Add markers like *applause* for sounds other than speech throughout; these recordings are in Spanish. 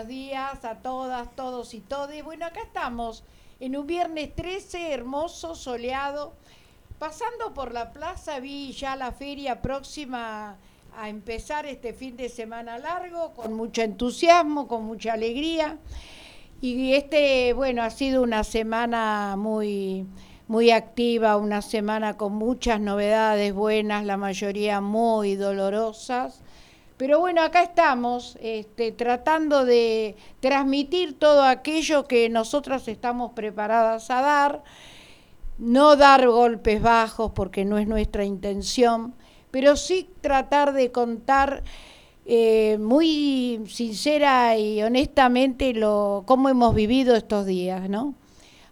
buenos días a todas, todos y todes. Bueno, acá estamos en un viernes 13, hermoso, soleado. Pasando por la plaza vi ya la feria próxima a empezar este fin de semana largo, con mucho entusiasmo, con mucha alegría. Y este, bueno, ha sido una semana muy, muy activa, una semana con muchas novedades buenas, la mayoría muy dolorosas. Pero bueno, acá estamos este, tratando de transmitir todo aquello que nosotras estamos preparadas a dar, no dar golpes bajos porque no es nuestra intención, pero sí tratar de contar eh, muy sincera y honestamente lo, cómo hemos vivido estos días, ¿no?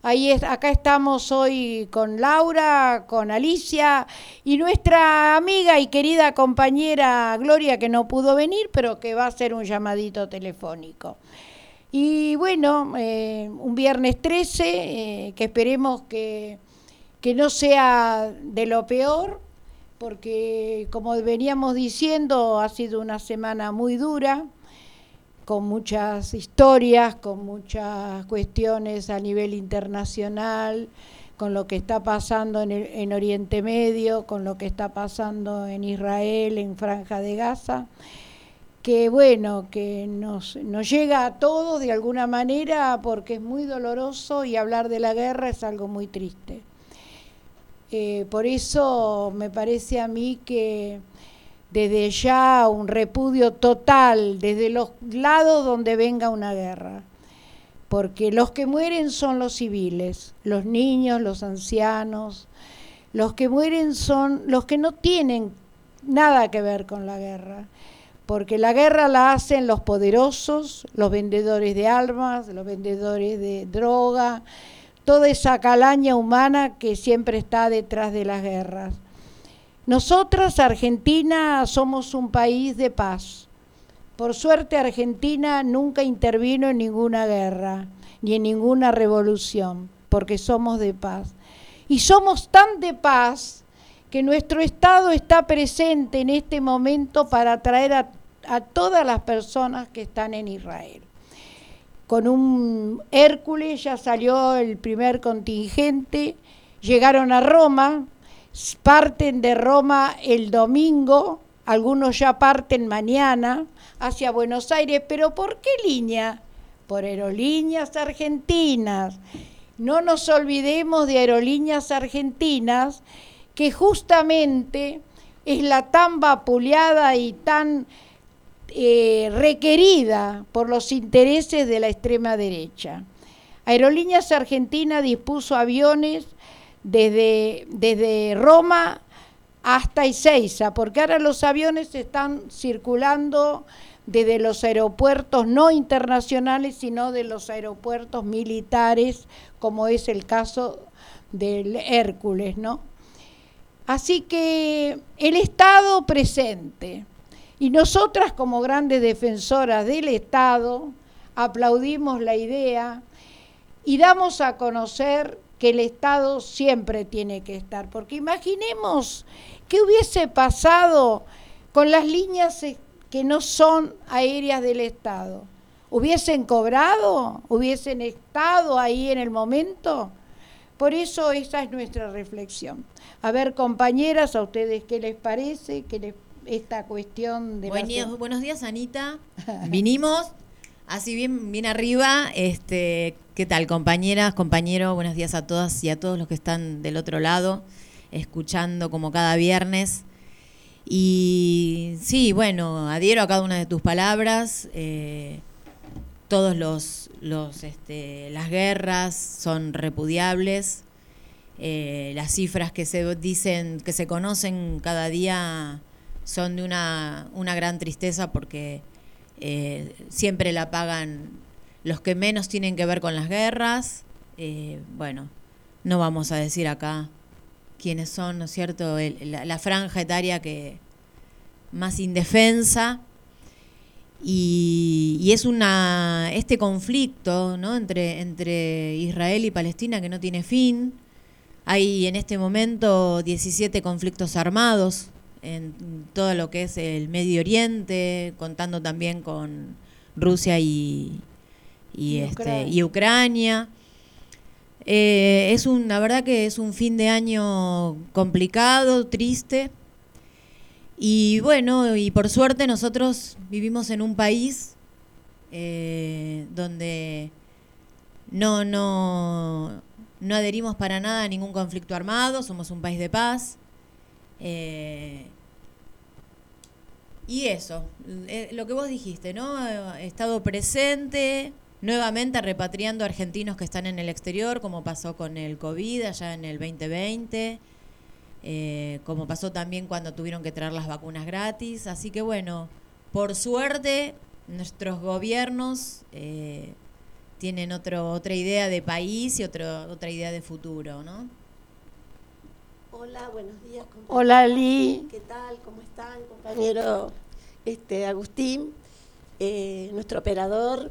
Ahí es, acá estamos hoy con Laura, con Alicia y nuestra amiga y querida compañera Gloria que no pudo venir, pero que va a hacer un llamadito telefónico. Y bueno, eh, un viernes 13, eh, que esperemos que, que no sea de lo peor, porque como veníamos diciendo, ha sido una semana muy dura con muchas historias, con muchas cuestiones a nivel internacional, con lo que está pasando en, en, Oriente Medio, con lo que está pasando en Israel, en Franja de Gaza, que bueno, que nos, nos llega a todos de alguna manera porque es muy doloroso y hablar de la guerra es algo muy triste. Eh, por eso me parece a mí que desde ya un repudio total desde los lados donde venga una guerra. Porque los que mueren son los civiles, los niños, los ancianos, los que mueren son los que no tienen nada que ver con la guerra. Porque la guerra la hacen los poderosos, los vendedores de armas, los vendedores de droga, toda esa calaña humana que siempre está detrás de las guerras. Nosotras, Argentina, somos un país de paz. Por suerte, Argentina nunca intervino en ninguna guerra ni en ninguna revolución, porque somos de paz. Y somos tan de paz que nuestro Estado está presente en este momento para atraer a, a todas las personas que están en Israel. Con un Hércules ya salió el primer contingente, llegaron a Roma, parten de Roma el domingo, algunos ya parten mañana hacia Buenos Aires, pero ¿por qué línea? Por aerolíneas argentinas. No nos olvidemos de aerolíneas argentinas, que justamente es la tan vapuleada y tan eh, requerida por los intereses de la extrema derecha. Aerolíneas Argentina dispuso aviones desde, desde Roma hasta Ezeiza, porque ahora los aviones están circulando desde los aeropuertos no internacionales, sino de los aeropuertos militares, como es el caso del Hércules, ¿no? Así que el Estado presente y nosotras como grandes defensoras del Estado aplaudimos la idea y damos a conocer que el Estado siempre tiene que estar. Porque imaginemos qué hubiese pasado con las líneas que no son aéreas del Estado. ¿Hubiesen cobrado? ¿Hubiesen estado ahí en el momento? Por eso esa es nuestra reflexión. A ver, compañeras, a ustedes qué les parece, qué les, esta cuestión de... Buenos, buenos días, Anita. *laughs* Vinimos así bien, bien arriba, este, ¿Qué tal, compañeras, compañeros? Buenos días a todas y a todos los que están del otro lado, escuchando como cada viernes. Y sí, bueno, adhiero a cada una de tus palabras. Eh, todos los, los este, las guerras son repudiables. Eh, las cifras que se dicen, que se conocen cada día son de una, una gran tristeza porque eh, siempre la pagan los que menos tienen que ver con las guerras, eh, bueno, no vamos a decir acá quiénes son, ¿no es cierto?, la, franja etaria que más indefensa. Y, es una este conflicto ¿no? entre, entre Israel y Palestina que no tiene fin. Hay en este momento 17 conflictos armados en todo lo que es el Medio Oriente, contando también con Rusia y, y, este, Ucrania. Eh, es un, la verdad que es un fin de año complicado, triste. Y bueno, y por suerte nosotros vivimos en un país eh, donde no, no, no adherimos para nada a ningún conflicto armado, somos un país de paz. Eh, y eso, eh, lo que vos dijiste, ¿no? He estado presente, nuevamente repatriando argentinos que están en el exterior, como pasó con el COVID allá en el 2020, eh, como pasó también cuando tuvieron que traer las vacunas gratis. Así que bueno, por suerte, nuestros gobiernos eh, tienen otro, otra idea de país y otro, otra idea de futuro, ¿no? Hola, buenos días. Hola, Lee. ¿Qué tal? ¿Cómo están, compañero este, Agustín? Eh, nuestro operador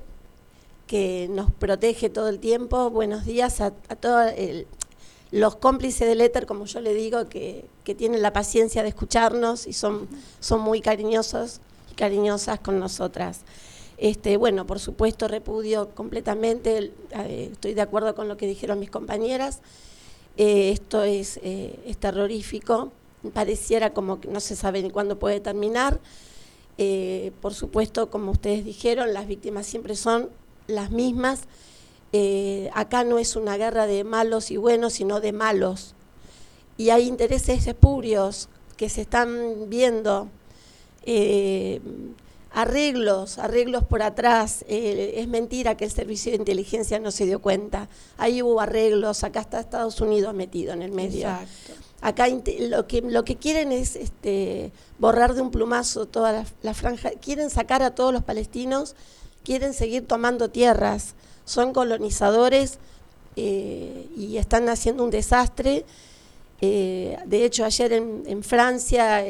que nos protege todo el tiempo. Buenos días a, todos los cómplices del éter, como yo le digo, que, tienen la paciencia de escucharnos y son, son muy cariñosos y cariñosas con nosotras. Este, bueno, por supuesto, repudio completamente, eh, estoy de acuerdo con lo que dijeron mis compañeras. Eh, esto es, eh, es, terrorífico, pareciera como que no se sabe ni cuándo puede terminar. Eh, por supuesto, como ustedes dijeron, las víctimas siempre son las mismas. acá no es una guerra de malos y buenos, sino de malos. Y hay intereses espurios que se están viendo arreglos, arreglos por atrás. Eh, es mentira que el servicio de inteligencia no se dio cuenta. Ahí hubo arreglos, acá está Estados Unidos metido en el medio. Acá lo que, lo que quieren es este, borrar de un plumazo toda la, franja, quieren sacar a todos los palestinos, quieren seguir tomando tierras, son colonizadores eh, y están haciendo un desastre. Eh, de hecho, ayer en, en Francia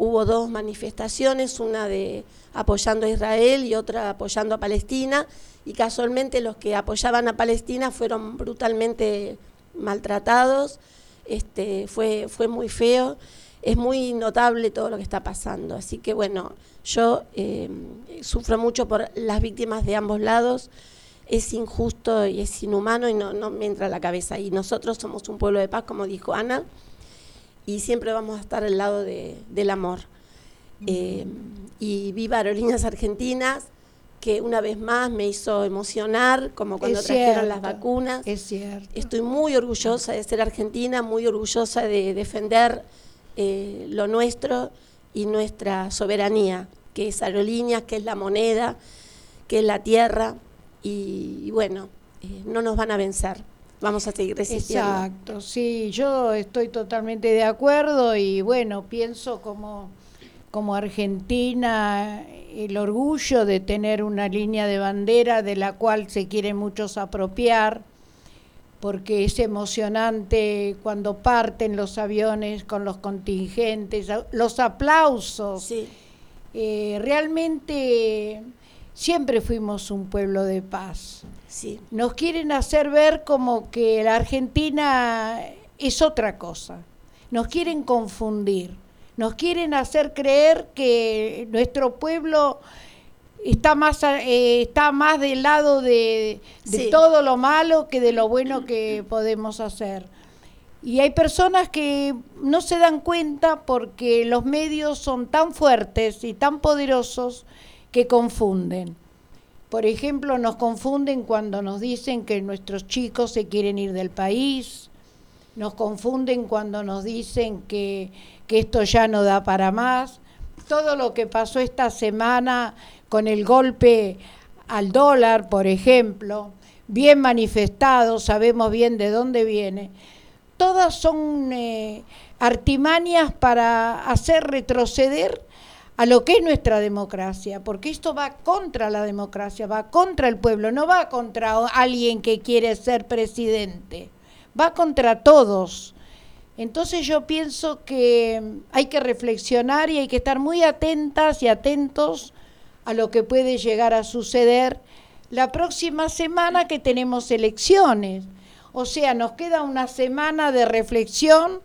hubo dos manifestaciones, una de apoyando a Israel y otra apoyando a Palestina, y casualmente los que apoyaban a Palestina fueron brutalmente maltratados, este, fue, fue muy feo, es muy notable todo lo que está pasando, así que bueno, yo em, sufro mucho por las víctimas de ambos lados, es injusto y es inhumano y no, no me entra la cabeza, y nosotros somos un pueblo de paz, como dijo Ana, y siempre vamos a estar al lado del amor. Eh, y viva Aerolíneas Argentinas, que una vez más me hizo emocionar, como cuando trajeron las vacunas. Es cierto. Estoy muy orgullosa de ser argentina, muy orgullosa de defender eh, lo nuestro y nuestra soberanía, que es Aerolíneas, que es la moneda, que es la tierra, y, bueno, eh, no nos van a vencer vamos a seguir resistiendo. Exacto, sí, yo estoy totalmente de acuerdo y bueno, pienso como, como Argentina el orgullo de tener una línea de bandera de la cual se quieren muchos apropiar, porque es emocionante cuando parten los aviones con los contingentes, los aplausos. Sí. Eh, realmente siempre fuimos un pueblo de paz. Sí. Nos quieren hacer ver como que la Argentina es otra cosa. Nos quieren confundir. Nos quieren hacer creer que nuestro pueblo está más eh, está más del lado de, todo lo malo que de lo bueno que podemos hacer. Y hay personas que no se dan cuenta porque los medios son tan fuertes y tan poderosos que confunden. Por ejemplo, nos confunden cuando nos dicen que nuestros chicos se quieren ir del país, nos confunden cuando nos dicen que, esto ya no da para más. Todo lo que pasó esta semana con el golpe al dólar, por ejemplo, bien manifestado, sabemos bien de dónde viene, todas son eh, artimañas para hacer retroceder a lo que es nuestra democracia, porque esto va contra la democracia, va contra el pueblo, no va contra alguien que quiere ser presidente, va contra todos. Entonces yo pienso que hay que reflexionar y hay que estar muy atentas y atentos a lo que puede llegar a suceder la próxima semana que tenemos elecciones. O sea, nos queda una semana de reflexión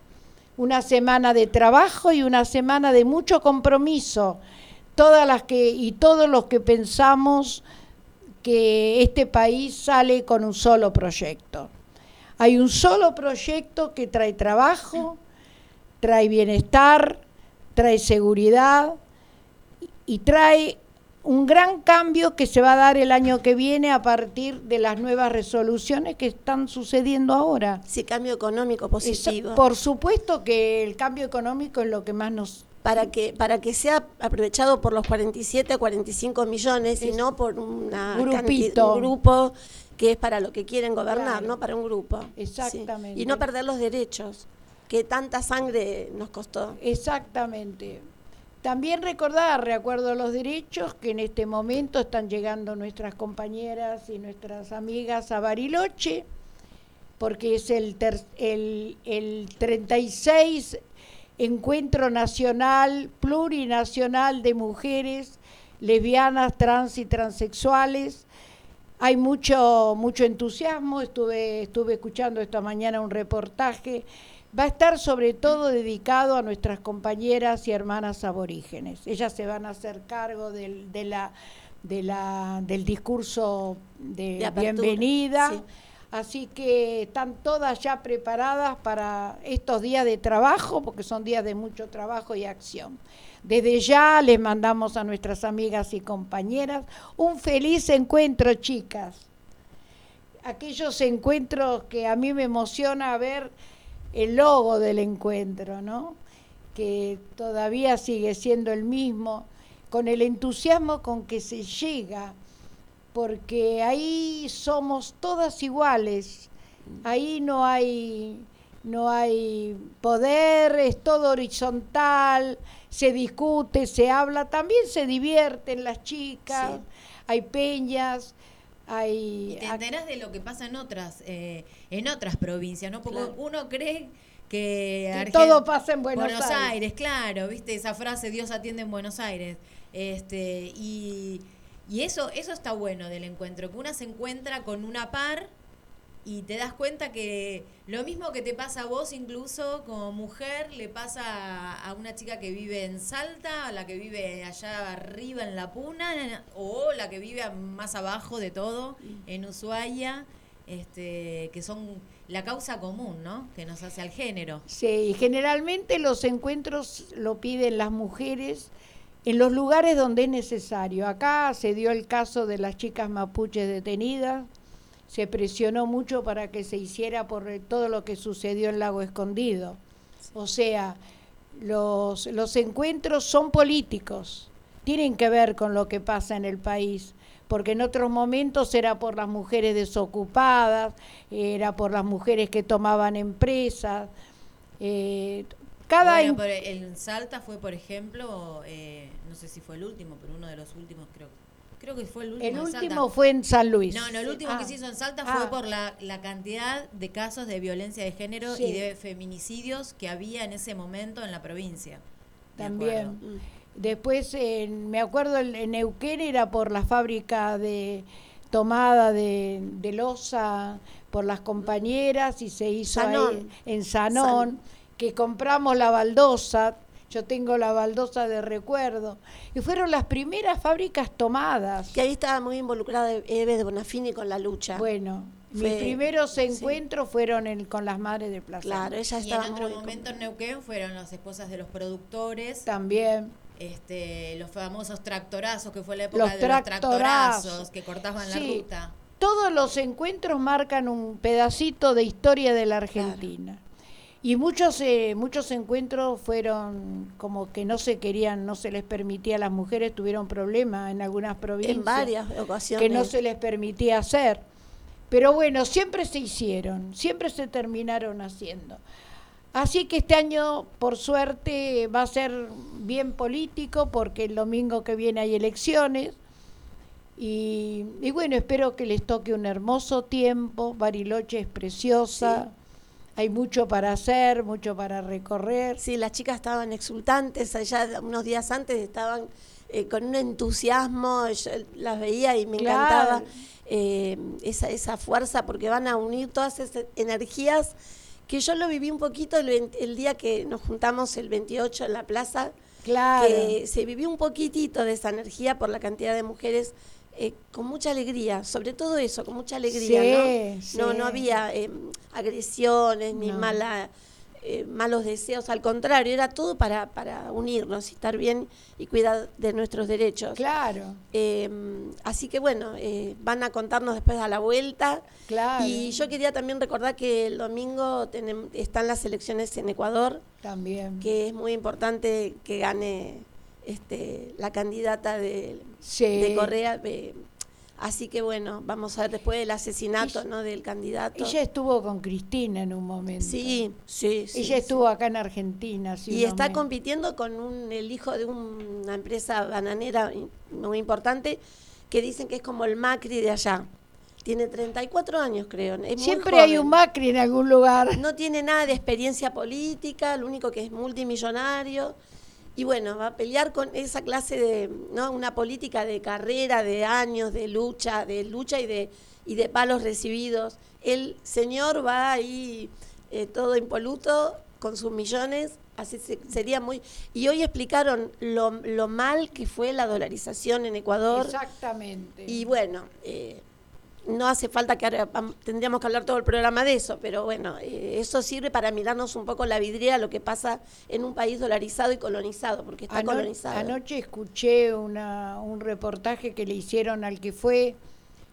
una semana de trabajo y una semana de mucho compromiso, todas las que y todos los que pensamos que este país sale con un solo proyecto. Hay un solo proyecto que trae trabajo, trae bienestar, trae seguridad y trae un gran cambio que se va a dar el año que viene a partir de las nuevas resoluciones que están sucediendo ahora. Sí, cambio económico positivo. por supuesto que el cambio económico es lo que más nos... Para que, para que sea aprovechado por los 47 a 45 millones y no por una Grupito. un grupo que es para lo que quieren gobernar, no para un grupo. Exactamente. Y no perder los derechos, que tanta sangre nos costó. Exactamente. También recordar, recuerdo los derechos, que en este momento están llegando nuestras compañeras y nuestras amigas a Bariloche, porque es el, el, el 36 Encuentro Nacional, Plurinacional de Mujeres Lesbianas, Trans y Transexuales. Hay mucho, mucho entusiasmo, estuve, estuve escuchando esta mañana un reportaje. Va a estar sobre todo dedicado a nuestras compañeras y hermanas aborígenes. Ellas se van a hacer cargo del, de la, de la, del discurso de, bienvenida. Así que están todas ya preparadas para estos días de trabajo, porque son días de mucho trabajo y acción. Desde ya les mandamos a nuestras amigas y compañeras un feliz encuentro, chicas. Aquellos encuentros que a mí me emociona ver el logo del encuentro, ¿no? Que todavía sigue siendo el mismo, con el entusiasmo con que se llega porque ahí somos todas iguales, ahí no hay, no hay poder, es todo horizontal, se discute, se habla, también se divierten las chicas, hay peñas, hay... Y te enteras de lo que pasa en otras, eh, en otras provincias, ¿no? Porque uno cree que, todo pasa en Buenos, Buenos Aires. claro, viste esa frase Dios atiende en Buenos Aires. Este, y y eso, eso está bueno del encuentro, que una se encuentra con una par y te das cuenta que lo mismo que te pasa a vos incluso como mujer le pasa a una chica que vive en Salta, a la que vive allá arriba en La Puna o la que vive más abajo de todo en Ushuaia, este, que son la causa común, ¿no? Que nos hace al género. Sí, generalmente los encuentros lo piden las mujeres en los lugares donde es necesario. Acá se dio el caso de las chicas mapuches detenidas, se presionó mucho para que se hiciera por todo lo que sucedió en Lago Escondido. O sea, los, los encuentros son políticos, tienen que ver con lo que pasa en el país, porque en otros momentos era por las mujeres desocupadas, era por las mujeres que tomaban empresas. Eh, cada bueno, Salta fue, por ejemplo, eh, no sé si fue el último, pero uno de los últimos creo creo que fue el último. El último fue en San Luis. No, no, el último que ah. se hizo en Salta fue ah. por la, la, cantidad de casos de violencia de género y de feminicidios que había en ese momento en la provincia. También. Después, me acuerdo, en Neuquén era por la fábrica de tomada de, de losa por las compañeras y se hizo ahí en Sanón que compramos la baldosa, yo tengo la baldosa de recuerdo, y fueron las primeras fábricas tomadas. Que ahí estaba muy involucrada Eve de Bonafini con la lucha. Bueno, mis primeros encuentros fueron con las madres de Plaza. Claro, ella estaba Y en otro momento en Neuquén fueron las esposas de los productores. También. Este, los famosos tractorazos, que fue la época de los tractorazos que cortaban la ruta. Todos los encuentros marcan un pedacito de historia de la Argentina. Y muchos, eh, muchos encuentros fueron como que no se querían, no se les permitía a las mujeres, tuvieron problemas en algunas provincias. En varias ocasiones. Que no se les permitía hacer. Pero bueno, siempre se hicieron, siempre se terminaron haciendo. Así que este año, por suerte, va a ser bien político porque el domingo que viene hay elecciones. Y, y bueno, espero que les toque un hermoso tiempo. Bariloche es preciosa hay mucho para hacer, mucho para recorrer. Sí, las chicas estaban exultantes, allá unos días antes estaban eh, con un entusiasmo, yo las veía y me encantaba eh, esa, esa fuerza porque van a unir todas esas energías que yo lo viví un poquito el, el, día que nos juntamos el 28 en la plaza Claro. que se vivió un poquitito de esa energía por la cantidad de mujeres eh, con mucha alegría, sobre todo eso, con mucha alegría, Sí, ¿no? sí. No, no había eh, agresiones ni No. mala, eh, malos deseos, al contrario, era todo para, para unirnos y estar bien y cuidar de nuestros derechos. Claro, Eh, así que bueno, eh, van a contarnos después a la vuelta. claro. Y yo quería también recordar que el domingo tenem- están las elecciones en Ecuador, también. que es muy importante que gane este, la candidata de, Sí. de Correa. eh, así que bueno, vamos a ver después del asesinato Ella- ¿no? del candidato. Ella estuvo con Cristina en un momento. sí, sí, sí. Ella sí. estuvo acá en Argentina. Y está compitiendo con un, el hijo de un- una empresa bananera muy importante que dicen que es como el Macri de allá. Tiene 34 años, creo. es muy Siempre hay un Macri en algún lugar. No tiene nada de experiencia política, lo único que es multimillonario. Y bueno, va a pelear con esa clase de, ¿no? Una política de carrera, de años, de lucha, de lucha y de, y de palos recibidos. El señor va ahí eh, todo impoluto con sus millones, así se- sería muy... Y hoy explicaron lo, lo mal que fue la dolarización en Ecuador. Exactamente. Y bueno, eh, no hace falta que ahora tendríamos que hablar todo el programa de eso, pero bueno, eh, eso sirve para mirarnos un poco la vidriera lo que pasa en un país dolarizado y colonizado, porque está Ano- colonizado. Anoche escuché una, un reportaje que le hicieron al que fue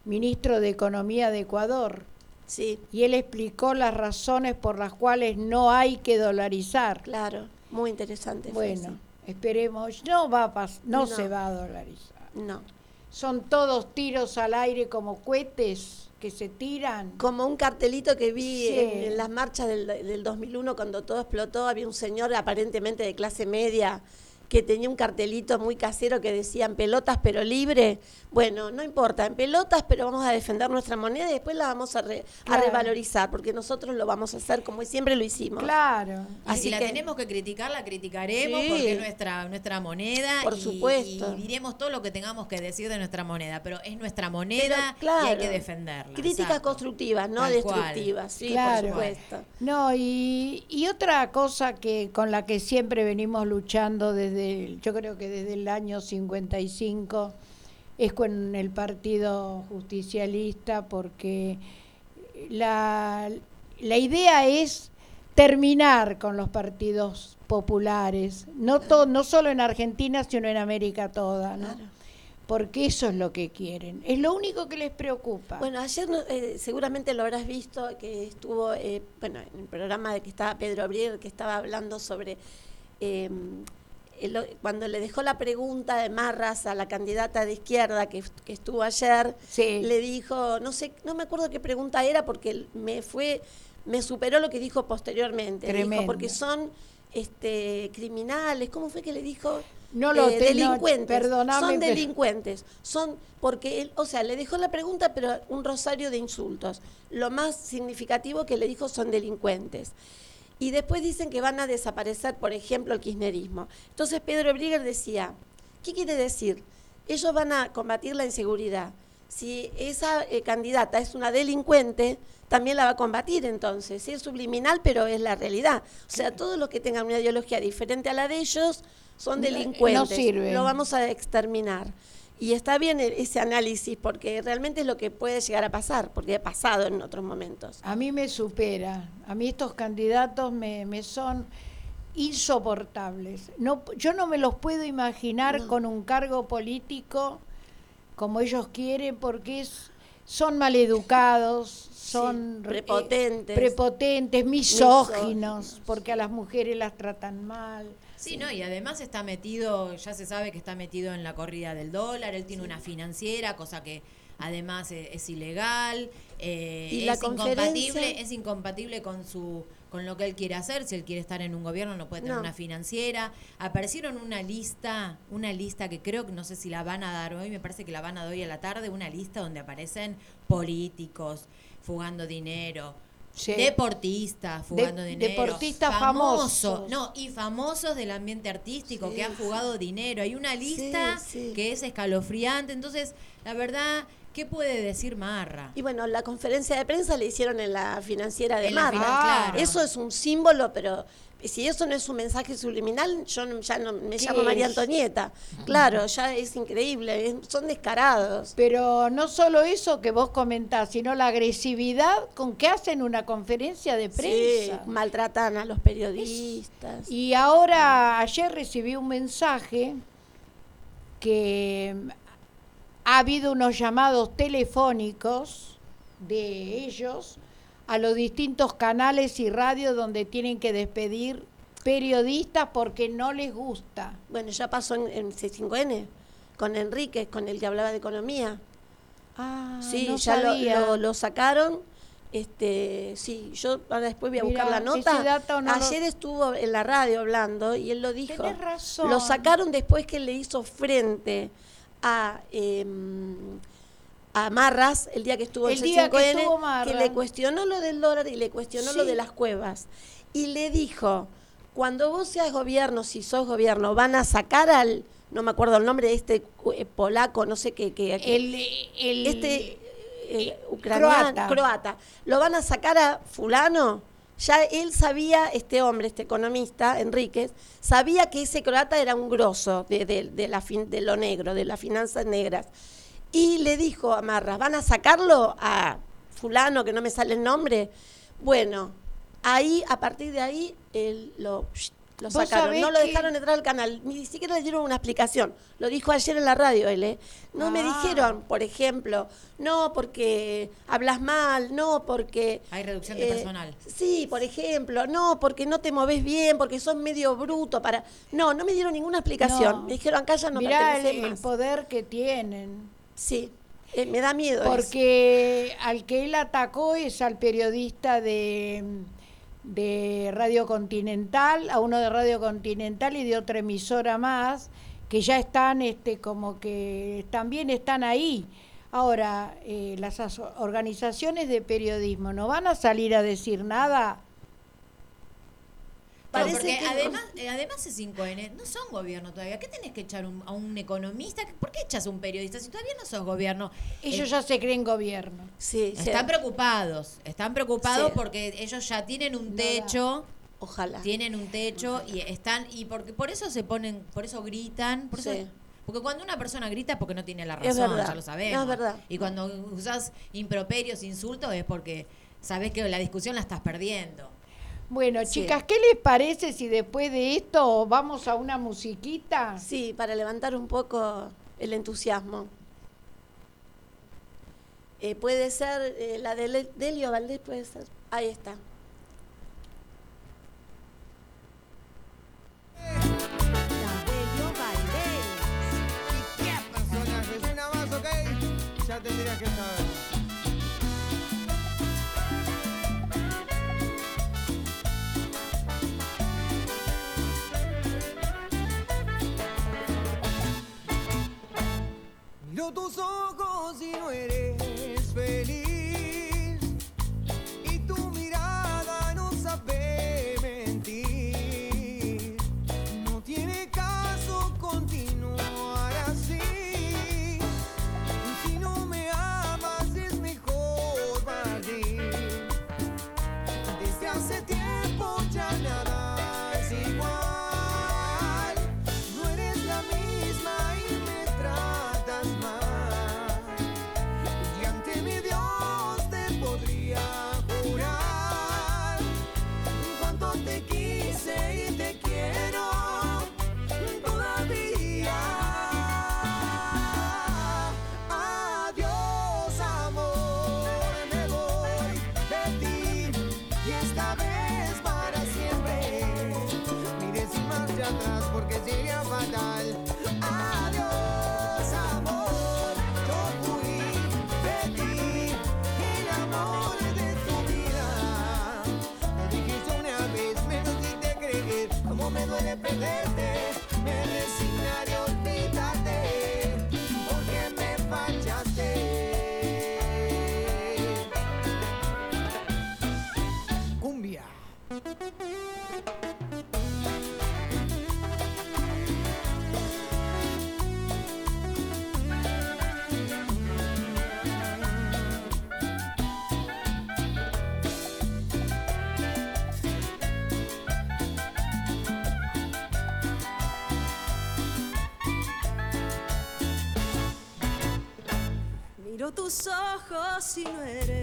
ministro de Economía de Ecuador Sí, y él explicó las razones por las cuales no hay que dolarizar. claro, muy interesante. Bueno, esperemos, no va a no, No. se va a dolarizar. No, Son todos tiros al aire como cohetes que se tiran. como un cartelito que vi Sí. en, en las marchas del, del 2001 cuando todo explotó, había un señor aparentemente de clase media que tenía un cartelito muy casero que decía "En pelotas pero libre. Bueno, no importa, en pelotas pero vamos a defender nuestra moneda y después la vamos a, re- a Claro. revalorizar porque nosotros lo vamos a hacer como siempre lo hicimos. Claro. Y Así si la que- tenemos que criticar, la criticaremos Sí. porque es nuestra, nuestra moneda. Por y- supuesto. Y, diremos todo lo que tengamos que decir de nuestra moneda, pero es nuestra moneda Pero, claro, y hay que defenderla. Críticas exacto. constructivas, no Tal cual. destructivas, sí, Claro. por supuesto. No, y, y otra cosa que con la que siempre venimos luchando desde, el- yo creo que desde el año 55, es con el Partido Justicialista, porque la, la idea es terminar con los partidos populares, no, to- no solo en Argentina, sino en América toda, ¿no? Claro. Porque eso es lo que quieren, es lo único que les preocupa. Bueno, ayer eh, seguramente lo habrás visto que estuvo, eh, bueno, en el programa de que estaba Pedro Abrier, que estaba hablando sobre eh, cuando le dejó la pregunta de Marras a la candidata de izquierda que, que estuvo ayer, Sí. le dijo, no sé, no me acuerdo qué pregunta era porque me fue, me superó lo que dijo posteriormente. Dijo, porque son este criminales, ¿cómo fue que le dijo? No lo Eh, te- no, delincuentes. perdóname, Son delincuentes. Son porque él, o sea, le dejó la pregunta, pero un rosario de insultos. Lo más significativo que le dijo son delincuentes. Y después dicen que van a desaparecer, por ejemplo, el kirchnerismo. Entonces Pedro Brieger decía, ¿qué quiere decir? Ellos van a combatir la inseguridad. Si esa eh, candidata es una delincuente, también la va a combatir entonces. Es subliminal, pero es la realidad. O sea, todos los que tengan una ideología diferente a la de ellos son No- delincuentes. no sirven. Lo vamos a exterminar. Y está bien e- ese análisis porque realmente es lo que puede llegar a pasar, porque ha pasado en otros momentos. A mí me supera. A mí estos candidatos me, me son insoportables. No, yo no me los puedo imaginar No. con un cargo político como ellos quieren porque es, son maleducados, son eh, prepotentes. prepotentes, misóginos, Misóginos, porque a las mujeres las tratan mal. Sí, no, y además está metido, ya se sabe que está metido en la corrida del dólar, él tiene una financiera, cosa que además e- es, ilegal, eh, Y la es incompatible, es incompatible con su con lo que él quiere hacer, si él quiere estar en un gobierno no puede tener No. una financiera. Aparecieron una lista, una lista que creo que no sé si la van a dar hoy, me parece que la van a dar hoy a la tarde, una lista donde aparecen políticos fugando dinero. Deportistas fugando De- dinero. deportistas famosos. famosos. No, y famosos del ambiente artístico Sí, que han sí. jugado dinero. Hay una lista sí. que es escalofriante. Entonces, la verdad, ¿Qué puede decir Marra? Y bueno, la conferencia de prensa le hicieron en la financiera de En la Marra. claro. Eso es un símbolo, pero si eso no es un mensaje subliminal, yo no- ya no me ¿Qué llamo María? Antonieta. Claro, ya es increíble, es- son descarados. Pero no solo eso que vos comentás, sino la agresividad con que hacen una conferencia de Sí, prensa. maltratan a los periodistas. Y ahora, ayer recibí un mensaje que mm, ha habido unos llamados telefónicos de ellos a los distintos canales y radios donde tienen que despedir periodistas porque no les gusta. Bueno, ya pasó en, en C5N, con Enrique, con el que hablaba de economía. Ah, Sí, no ya lo, sabía. lo- lo sacaron. Este, sí, yo ahora después voy a buscar la nota. no lo- Ayer estuvo en la radio hablando y él lo dijo. Tenés razón. Lo sacaron después que le hizo frente a em, a Marras el día que estuvo en El día que C5N, estuvo que le cuestionó lo del dólar y le cuestionó lo de las cuevas. Y le dijo, cuando vos seas gobierno, si sos gobierno, van a sacar al, no me acuerdo el nombre de este eh, polaco, no sé qué, qué- qué- El, el- este eh, ucraniano, croata. croata. lo van a sacar a fulano. Ya él sabía, este hombre, este economista, Enríquez, sabía que ese croata era un grosso de, de- de la fin- de lo negro, de las finanzas negras. Y le dijo a Marras, ¿van a sacarlo a fulano, que no me sale el nombre? Bueno, ahí, a partir de ahí, él lo, lo sacaron. No lo dejaron entrar al canal, ni siquiera le dieron una explicación. Lo dijo ayer en la radio él, ¿eh? No me Ah. dijeron, por ejemplo, no porque hablas mal, no porque... Hay reducción de eh, personal. Sí, por ejemplo, no porque no te moves bien, porque sos medio bruto para... No, no me dieron ninguna explicación. No. Me dijeron, acá ya no Mirá el, pertenecés el más. poder que tienen. Sí, eh, me da miedo. Porque al que él atacó es al periodista de, de Radio Continental, a uno de Radio Continental y de otra emisora más, que ya están este, como que también están ahí. Ahora, eh, las organizaciones de periodismo no van a salir a decir nada. No, Parece porque que no. además, eh, además C5N no son gobierno todavía. ¿Qué tenés que echar un- a un economista? ¿Por qué echas a un periodista si todavía no sos gobierno? Ellos Eh, ya se creen gobierno. Sí, sí, Están preocupados, están preocupados Sí. porque ellos ya tienen un No techo, ojalá. tienen un techo y están y porque por eso se ponen, por eso gritan, por eso- Sí. porque cuando una persona grita es porque no tiene la Es razón, verdad, ya lo sabemos. es verdad. Y cuando usas improperios, insultos es porque sabes que la discusión la estás perdiendo. Bueno, Sí. chicas, ¿qué les parece si después de esto vamos a una musiquita? Sí, para levantar un poco el entusiasmo. Eh, puede ser eh, la de Delio Valdés, puede ser. Ahí está. Tus ojos y no eres ojos y no eres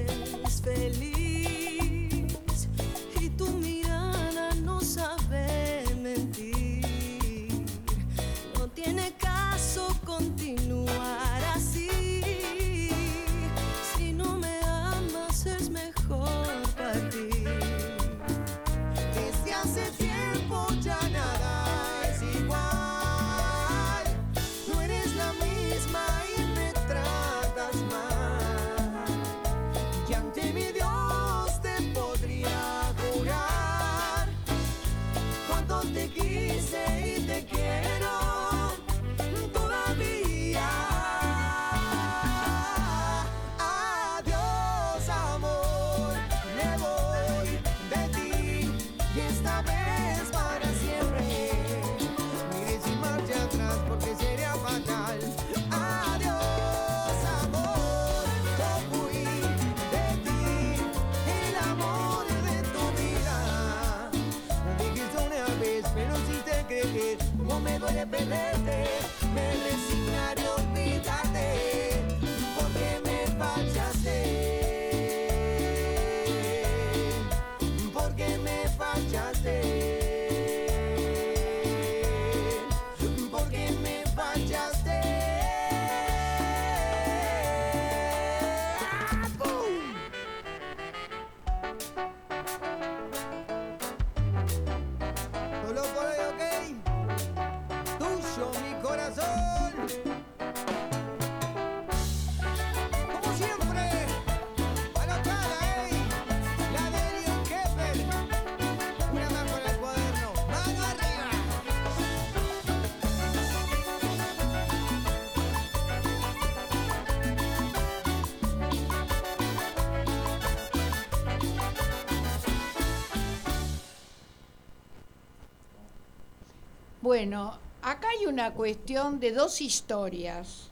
Bueno, acá hay una cuestión de dos historias.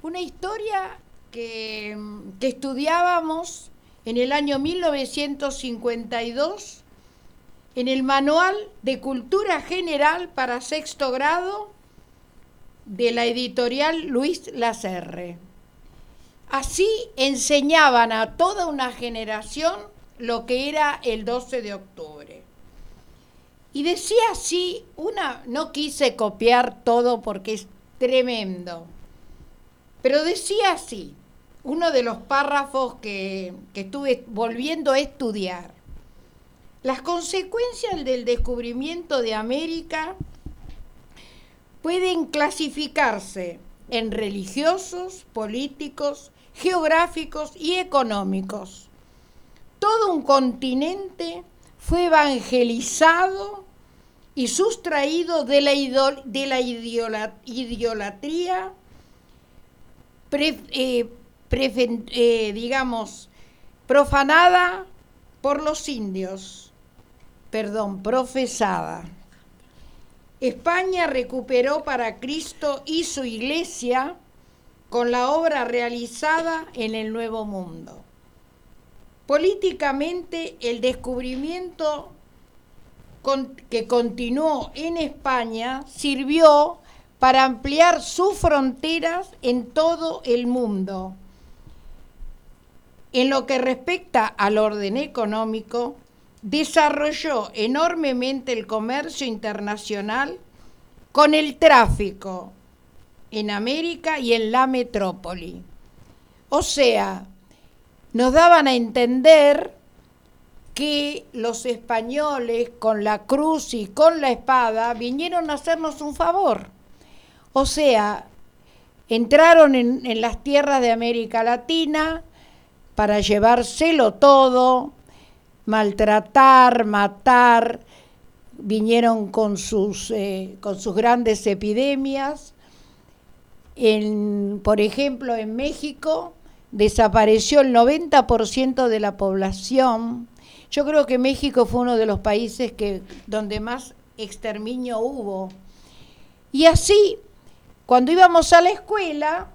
Una historia que, mm, estudiábamos en el año 1952 en el Manual de Cultura General para sexto grado de la editorial Luis Lacerre. Así enseñaban a toda una generación lo que era el 12 de octubre. Y decía así, una, no quise copiar todo porque es tremendo, pero decía así, uno de los párrafos que, que estuve volviendo a estudiar. Las consecuencias del descubrimiento de América pueden clasificarse en religiosos, políticos, geográficos y económicos. Todo un continente fue evangelizado y sustraído de la, idol- eh, eh, digamos, profanada por los indios, perdón, profesada. España recuperó para Cristo y su iglesia con la obra realizada en el Nuevo Mundo. Políticamente, el descubrimiento que continuó en España sirvió para ampliar sus fronteras en todo el mundo. En lo que respecta al orden económico, desarrolló enormemente el comercio internacional con el tráfico en América y en la metrópoli. O sea, nos daban a entender que los españoles con la cruz y con la espada vinieron a hacernos un favor. O sea, entraron en, las tierras de América Latina para llevárselo todo, maltratar, matar, vinieron con sus, eh, con sus grandes epidemias. En, por ejemplo, en México desapareció el 90% de la población. Yo creo que México fue uno de los países que, donde más exterminio hubo. Y así, cuando íbamos a la escuela,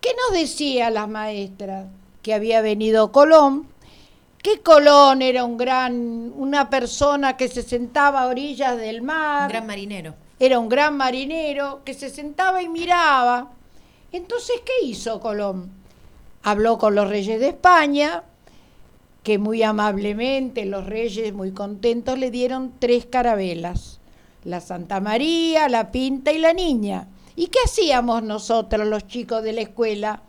¿qué nos decía las maestras? Que había venido Colón, que Colón era un gran, una persona que se sentaba a orillas del mar, Un gran marinero. era un gran marinero que se sentaba y miraba. Entonces, ¿qué hizo Colón? habló con los reyes de España, que muy amablemente los reyes, muy contentos, le dieron tres carabelas, la Santa María, la Pinta y la Niña. ¿Y qué hacíamos nosotros, los chicos de la escuela?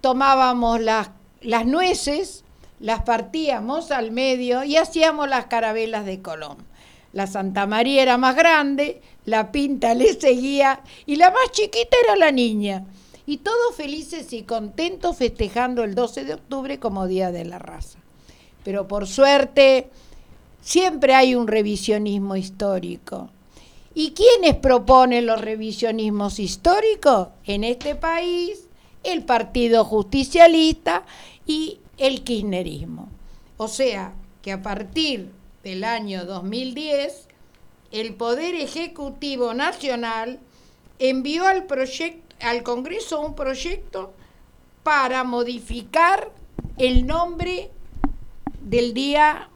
Tomábamos las, nueces, las partíamos al medio y hacíamos las carabelas de Colón. La Santa María era más grande, la Pinta le seguía y la más chiquita era la niña. Y todos felices y contentos festejando el 12 de octubre como Día de la Raza pero por suerte siempre hay un revisionismo histórico. ¿Y quiénes proponen los revisionismos históricos? En este país, el Partido Justicialista y el Kirchnerismo. O sea, que a partir del año 2010, el Poder Ejecutivo Nacional envió al, al Congreso un proyecto para modificar el nombre del Día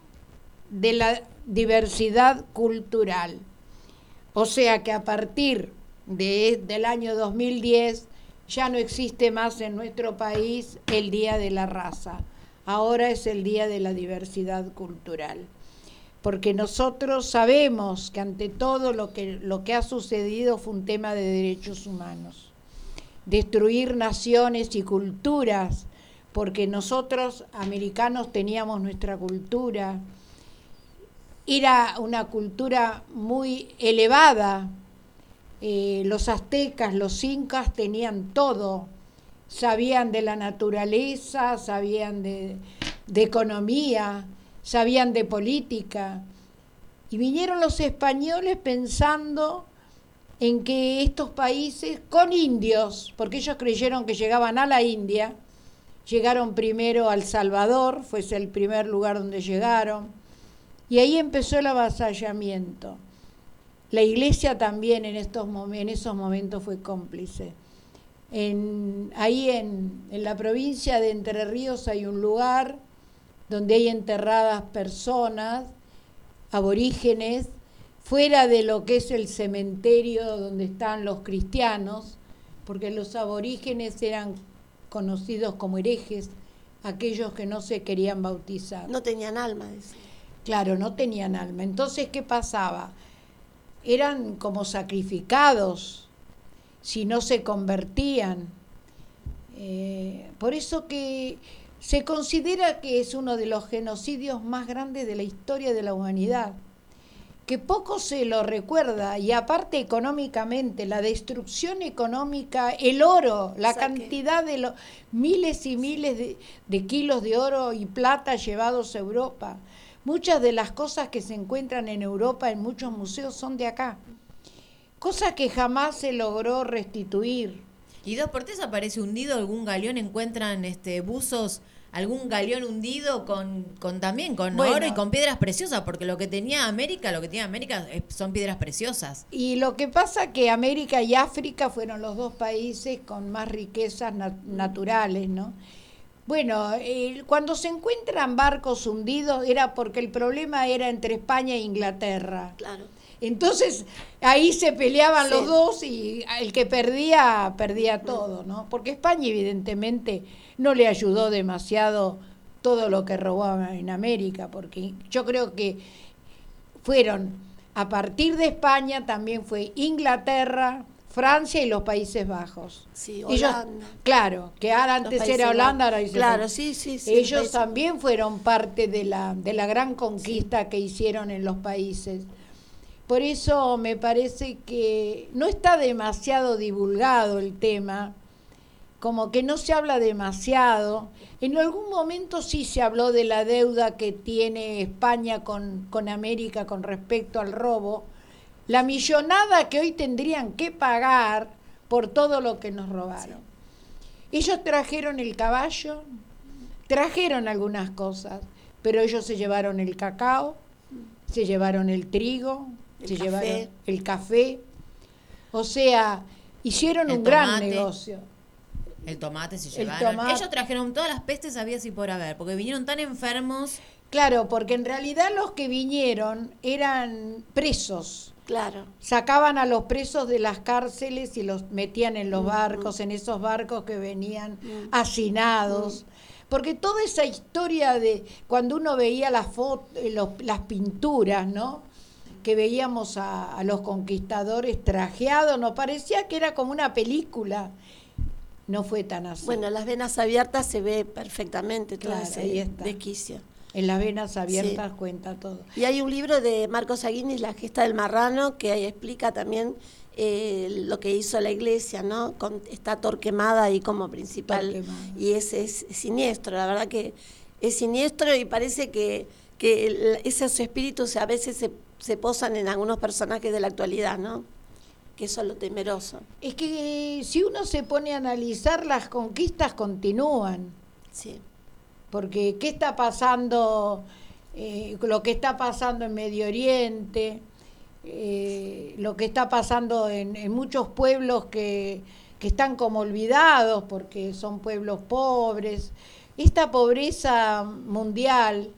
de la Diversidad Cultural. O sea que a partir de, del año 2010 ya no existe más en nuestro país el Día de la Raza. Ahora es el Día de la Diversidad Cultural. Porque nosotros sabemos que ante todo lo que, lo que ha sucedido fue un tema de derechos humanos. Destruir naciones y culturas porque nosotros americanos teníamos nuestra cultura, era una cultura muy elevada, eh, los aztecas, los incas tenían todo, sabían de la naturaleza, sabían de, de economía, sabían de política, y vinieron los españoles pensando en que estos países, con indios, porque ellos creyeron que llegaban a la India, Llegaron primero al Salvador, fue el primer lugar donde llegaron, y ahí empezó el avasallamiento. La iglesia también en, estos esos momentos fue cómplice. Ahí en, en la provincia de Entre Ríos hay un lugar donde hay enterradas personas, aborígenes, fuera de lo que es el cementerio donde están los cristianos, porque los aborígenes eran conocidos como herejes, aquellos que no se querían bautizar. No tenían alma, Claro, no tenían alma. Entonces, ¿qué pasaba? Eran como sacrificados si no se convertían. Eh, por eso que se considera que es uno de los genocidios más grandes de la historia de la humanidad que poco se lo recuerda y aparte económicamente, la destrucción económica, el oro, la cantidad de los miles y miles de, de, kilos de oro y plata llevados a Europa. Muchas de las cosas que se encuentran en Europa en muchos museos son de acá. Cosa que jamás se logró restituir. Y dos por tres aparece hundido algún galeón, encuentran este buzos algún galeón hundido con, con también con oro y con piedras preciosas, porque lo que tenía América, lo que tiene América son piedras preciosas. Y lo que pasa que América y África fueron los dos países con más riquezas naturales, ¿no? Bueno, cuando se encuentran barcos hundidos era porque el problema era entre España e Inglaterra. Claro. Entonces ahí se peleaban los dos y el que perdía, perdía todo, ¿no? Porque España evidentemente no le ayudó demasiado todo lo que robó en América, porque yo creo que fueron, a partir de España también fue Inglaterra, Francia y los Países Bajos. Sí, Holanda. claro, que ahora antes era Holanda, ahora dice Claro, sí, sí, sí. Ellos también fueron parte de la, de la gran conquista que hicieron en los países. Por eso me parece que no está demasiado divulgado el tema, como que no se habla demasiado. En algún momento sí se habló de la deuda que tiene España con, con América con respecto al robo, la millonada que hoy tendrían que pagar por todo lo que nos robaron. Ellos trajeron el caballo, trajeron algunas cosas, pero ellos se llevaron el cacao, se llevaron el trigo, se llevaron el café. O sea, hicieron un gran negocio. El tomate se llevaron. Ellos trajeron todas las pestes había y por haber, porque vinieron tan enfermos. Claro, porque en realidad los que vinieron eran presos. Claro. Sacaban a los presos de las cárceles y los metían en los barcos, en esos barcos que venían hacinados. Porque toda esa historia de cuando uno veía las fotos, las pinturas, ¿no? Que veíamos a, a los conquistadores trajeados, nos parecía que era como una película. No fue tan así. Bueno, las venas abiertas se ve perfectamente todo Claro, ese ahí está. desquicio. en las venas abiertas cuenta todo. Y hay un libro de Marcos Aguinis, La gesta del marrano, que ahí explica también eh, lo que hizo la iglesia, ¿no? Con, está Torquemada ahí como principal. Torquemada. Y es, es siniestro, la verdad que es siniestro y parece que, que el- esos espíritus a veces se, se posan en algunos personajes de la actualidad, ¿no? Que eso es lo temeroso. Es que si uno se pone a analizar, las conquistas continúan. Sí. Porque ¿qué está pasando? eh, lo que está pasando en Medio Oriente, eh, lo que está pasando en, en muchos pueblos que, que están como olvidados porque son pueblos pobres. Esta pobreza mundial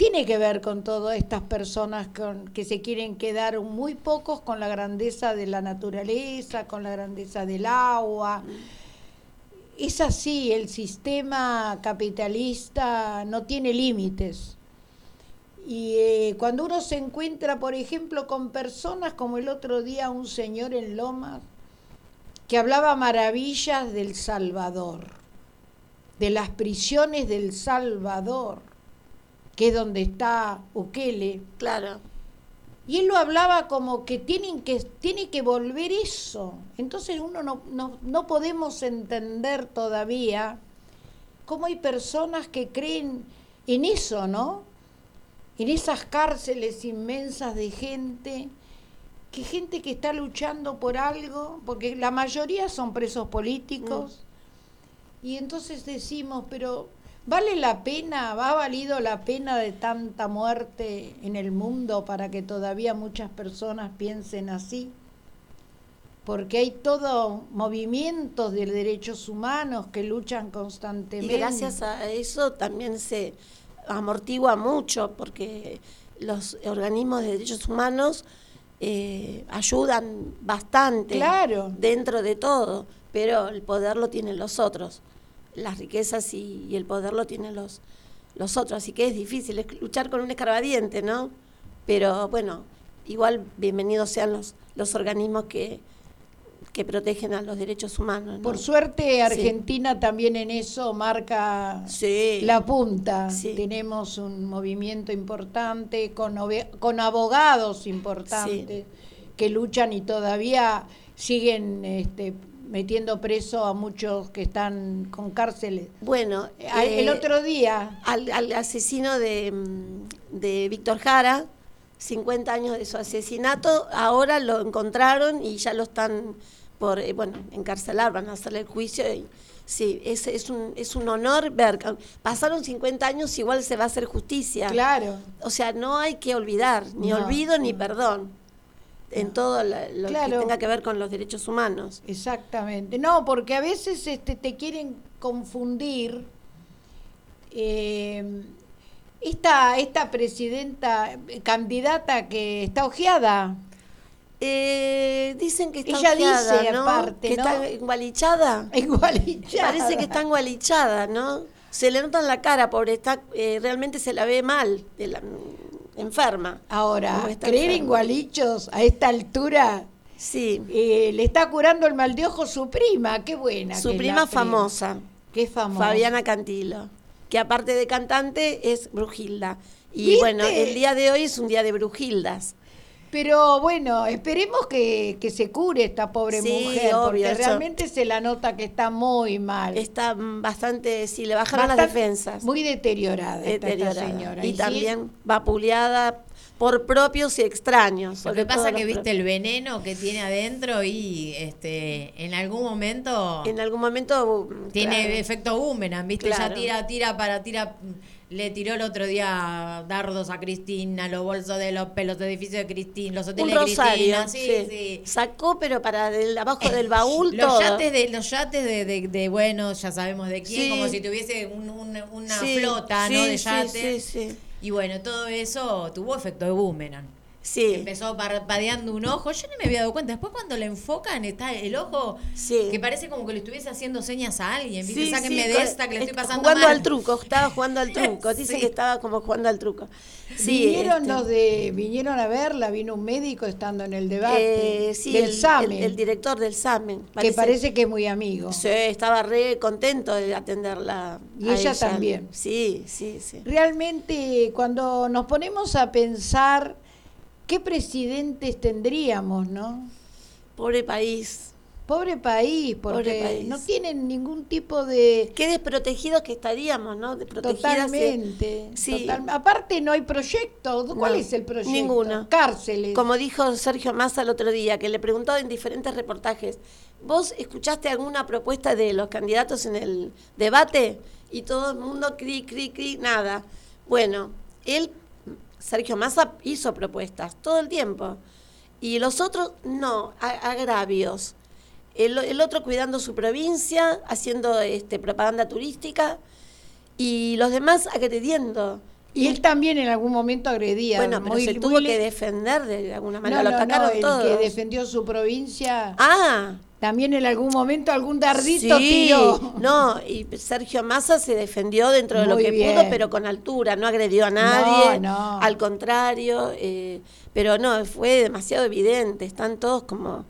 tiene que ver con todas estas personas con, que se quieren quedar muy pocos con la grandeza de la naturaleza, con la grandeza del agua. Es así, el sistema capitalista no tiene límites. Y eh, cuando uno se encuentra, por ejemplo, con personas como el otro día un señor en Lomas que hablaba maravillas del Salvador, de las prisiones del Salvador, que es donde está Ukele, Claro. y él lo hablaba como que tienen que, tiene que volver eso. Entonces uno no, no, no podemos entender todavía cómo hay personas que creen en eso, ¿no? En esas cárceles inmensas de gente, que gente que está luchando por algo, porque la mayoría son presos políticos. Y entonces decimos, pero ¿vale la pena, ha valido la pena de tanta muerte en el mundo para que todavía muchas personas piensen así? Porque hay todo movimientos de derechos humanos que luchan Y constantemente. gracias a eso también se amortigua mucho, porque los organismos de derechos humanos eh, ayudan bastante Claro. dentro de todo, pero el poder lo tienen los otros. Las riquezas y, y el poder lo tienen los, los otros. Así que es difícil es luchar con un escarbadiente, ¿no? Pero bueno, igual bienvenidos sean los, los organismos que, que protegen a los derechos humanos. ¿no? Por suerte, Argentina también en eso marca Sí. la punta. Sí. Tenemos un movimiento importante con, con abogados importantes que luchan y todavía siguen este, metiendo preso a muchos que están con cárceles. Bueno, El eh, otro día, al, al asesino de, mm, de Víctor Jara, 50 años de su asesinato, ahora lo encontraron y ya lo están por, eh, bueno, encarcelar, van a hacerle el juicio. Y, sí, es, es, un, es un honor ver, pasaron 50 años, igual se va a hacer justicia. claro, O sea, no hay que olvidar, ni No, olvido ni perdón, en todo lo Claro. que tenga que ver con los derechos humanos. exactamente. No, porque a veces este, te quieren confundir. eh, esta, esta presidenta, eh, candidata que está ojeada, Eh, dicen que está Ella ojeada, dice, ¿no? aparte, que ¿no? está engualichada. *laughs* igualita. Parece que está engualichada, ¿no? Se le nota en la cara, pobre, está, eh, realmente se la ve mal, de la- enferma. Ahora, creer en gualichos a esta altura Sí, eh, le está curando el mal de ojo su prima, qué buena. su que prima famosa, Qué famosa. Fabiana Cantilo, que aparte de cantante es Brujilda. Y ¿Viste? bueno, el día de hoy es un día de Brujildas. Pero bueno, esperemos que, que se cure esta pobre Sí, mujer, obvio, porque realmente se la nota que está muy mal. Está bastante, sí, le bajaron las defensas. Muy deteriorada, está esta deteriorada. señora. Y, también vapuleada por propios y extraños. Lo que pasa que viste el veneno que tiene adentro y este en algún momento En algún momento tiene claro. efecto boomerang, viste, Claro. ya tira, tira para tira le tiró el otro día dardos a Cristina, los bolsos de los pelos de edificio de Cristina, los un hoteles de Cristina, sí, sí. sí. Sacó, pero para del, abajo del baúl los todo. yates de los yates de, de- de, bueno ya sabemos de quién Sí. como si tuviese un- un- una flota no de sí, yates sí, sí. y bueno todo eso tuvo efecto de boomerang Sí. Empezó parpadeando un ojo, yo no me había dado cuenta. Después cuando le enfocan está el ojo Sí. que parece como que le estuviese haciendo señas a alguien. ¿viste? Sí, Sáquenme sí, de esta que le estoy est- pasando Jugando mal. al truco, estaba jugando al *laughs* truco. Dice Sí. que estaba como jugando al truco. Sí, vinieron este, los de, vinieron a verla, vino un médico estando en el debate eh, sí, del el, SAME, el- el director del SAMEN. que parece que es muy amigo. Sí, estaba re contento de atenderla. Y a ella también. Sí, sí, sí. Realmente cuando nos ponemos a pensar qué presidentes tendríamos, ¿no? Pobre país. Pobre país, porque Pobre país. no tienen ningún tipo de... Qué desprotegidos que estaríamos, ¿no? Eh. Totalmente. Sí. total- Aparte no hay proyecto. ¿Cuál No, es el proyecto? ninguno. Cárceles. Como dijo Sergio Massa el otro día, que le preguntó en diferentes reportajes, ¿vos escuchaste alguna propuesta de los candidatos en el debate? Y todo el mundo, cri, cri, cri, nada. Bueno, él, Sergio Massa, hizo propuestas todo el tiempo. Y los otros, no, agravios. El, el otro cuidando su provincia, haciendo este, propaganda turística, y los demás agrediendo. Y él también en algún momento agredía. Bueno, pero se tuvo que defender de alguna No, manera, no, lo no, atacaron el todos. que defendió su provincia. Ah, También en algún momento algún dardito sí, tiró. no, y Sergio Massa se defendió dentro de lo que bien. pudo, pero con altura, no agredió a nadie, no. al contrario, eh, pero no, fue demasiado evidente, están todos como,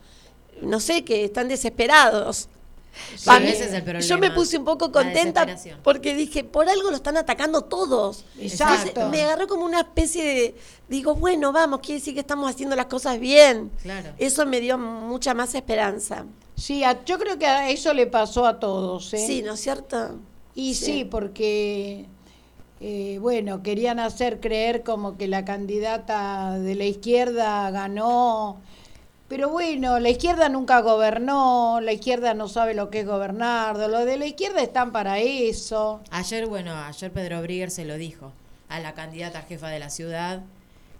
no sé, que están desesperados. Sí, Pa' mí- ese es el problema, Yo me puse un poco contenta porque dije, por algo lo están atacando todos. Exacto. Entonces, me agarró como una especie de, digo, bueno, vamos, quiere decir que estamos haciendo las cosas bien. Claro. Eso me dio mucha más esperanza. Sí, a- yo creo que a eso le pasó a todos. ¿eh? Sí, ¿no es cierto? Y sí, Sí. porque, eh, bueno, querían hacer creer como que la candidata de la izquierda ganó. Pero bueno, la izquierda nunca gobernó, la izquierda no sabe lo que es gobernar, los de la izquierda están para eso. Ayer, bueno, ayer Pedro Brigger se lo dijo a la candidata jefa de la ciudad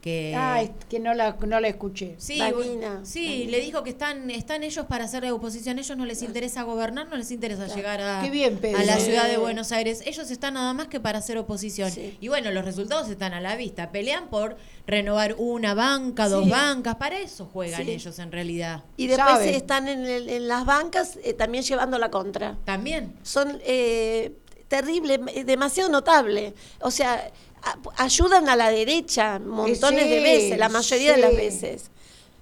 que Ah, es que no la, no la escuché. Sí, Vanina, sí, Vanina. le dijo que están, están ellos para hacer la oposición. Ellos no les interesa gobernar, no les interesa llegar a, Qué bien, Pedro. a la ciudad de Buenos Aires. Ellos están nada más que para hacer oposición. Sí. Y bueno, los resultados están a la vista. Pelean por renovar una banca, dos Sí. bancas. Para eso juegan Sí. ellos en realidad. Y después Saben. están en, el- en las bancas eh, también llevando la contra. También. Son eh, terribles, eh, demasiado notable. O sea, ayudan a la derecha montones de veces, la mayoría de las veces.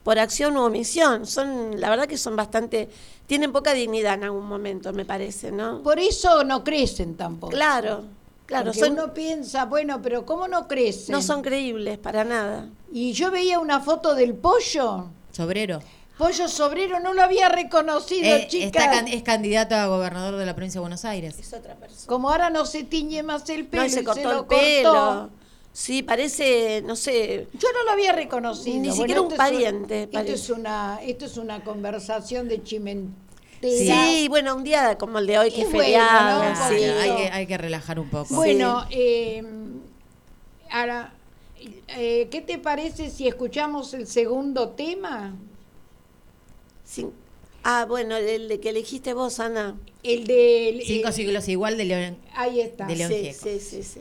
Por acción u omisión. Son, la verdad que son bastante, tienen poca dignidad en algún momento, me parece, ¿no? Por eso no crecen tampoco. Claro, claro, Porque son, uno piensa, bueno, pero ¿cómo no crecen? no son creíbles para nada. Y yo veía una foto del pollo. Sobrero. Pollo Sobrero no lo había reconocido, Eh, está can- es candidato a gobernador de la provincia de Buenos Aires. Es otra persona. Como ahora no se tiñe más el pelo No, se cortó lo el pelo. cortó. Sí, parece, no sé, Yo no lo había reconocido. Ni Bueno, siquiera un esto es pariente, esto, es una, esto es una conversación de chimentera. Sí, bueno, un día como el de hoy, que es bueno, feriado. ¿no? Un Claro, sí. hay, que, hay que relajar un poco. Bueno, eh, ahora, eh, ¿qué te parece si escuchamos el segundo tema? Sí. Ah, bueno, el de que elegiste vos, Ana. El de... Cinco siglos igual de León. Ahí está. de León Sí, sí, sí, sí.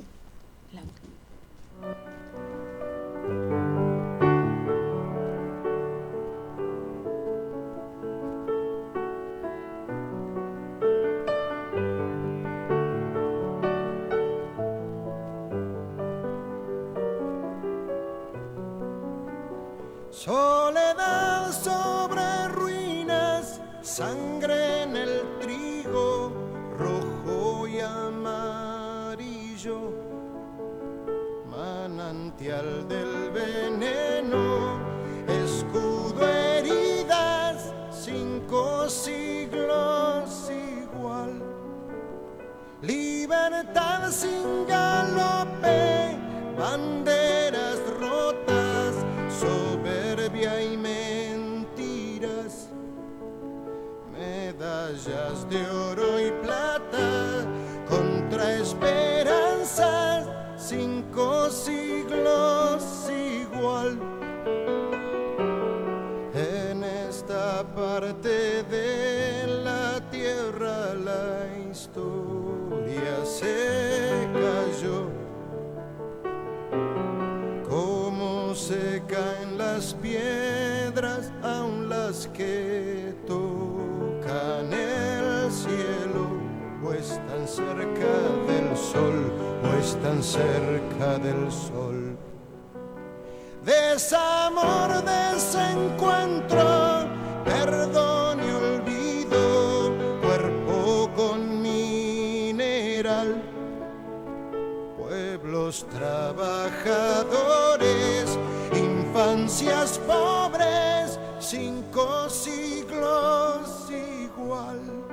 Soledad sobre sangre en el trigo, rojo y amarillo, manantial del veneno, escudo heridas, cinco siglos igual. Libertad sin galope, banderas de oro y plata, contra esperanzas, cinco siglos igual. En esta parte de la tierra la historia se cayó, como se caen las piedras, aun las que o están cerca del sol, o están cerca del sol. Desamor, desencuentro, perdón y olvido, cuerpo con mineral pueblos trabajadores, infancias pobres, cinco siglos igual.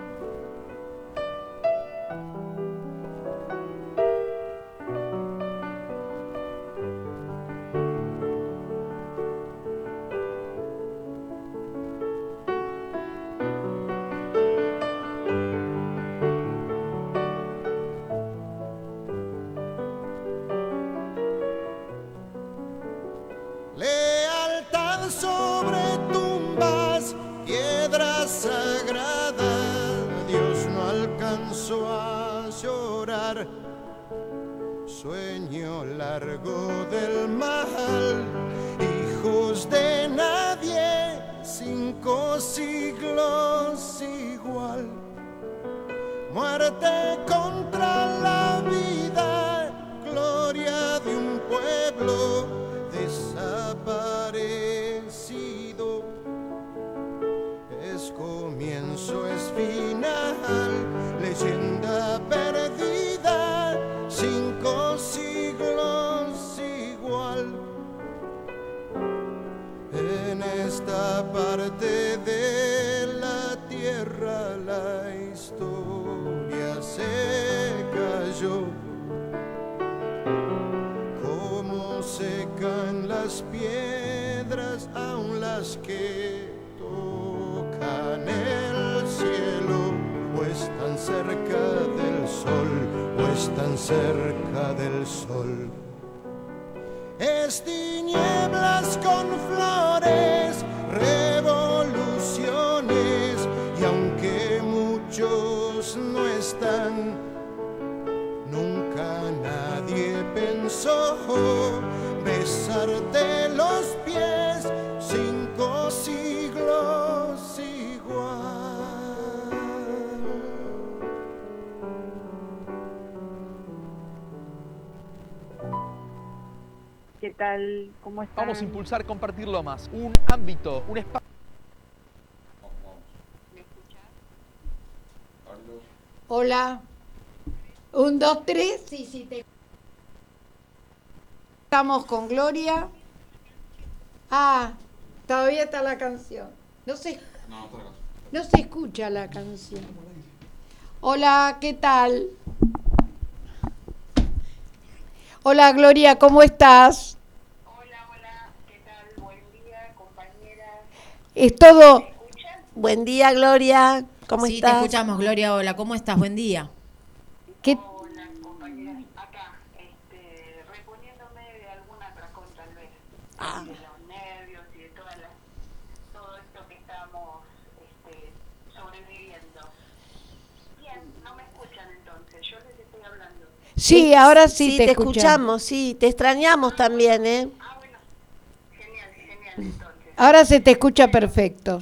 Sueño largo del mal, hijos de nadie, cinco siglos igual. Muerte contra están cerca del sol. Es tinieblas con flores, revoluciones, y aunque muchos no están, tal? ¿Cómo están? Vamos a impulsar compartir Lomas, un ámbito, un espacio. Hola. Un, dos, tres. Sí, sí, te. Estamos con Gloria. Ah, todavía está la canción. No se, no se escucha la canción. Hola, ¿qué tal? Hola, Gloria, ¿cómo estás? Es todo. Buen día, Gloria. ¿Cómo sí, estás? te escuchamos, Gloria. Hola, ¿cómo estás? Buen día. ¿Qué? Hola, compañeras. Acá, este, reponiéndome de alguna atracón tal vez. Ah. De los nervios y de todas las, todo esto que estamos este, sobreviviendo. Bien, no me escuchan entonces, yo les estoy hablando. Sí, ahora sí, Sí, te, te, escuchamos. escuchamos, sí, te extrañamos también, ¿eh? Ah, bueno, genial, genial entonces. Ahora se te escucha perfecto.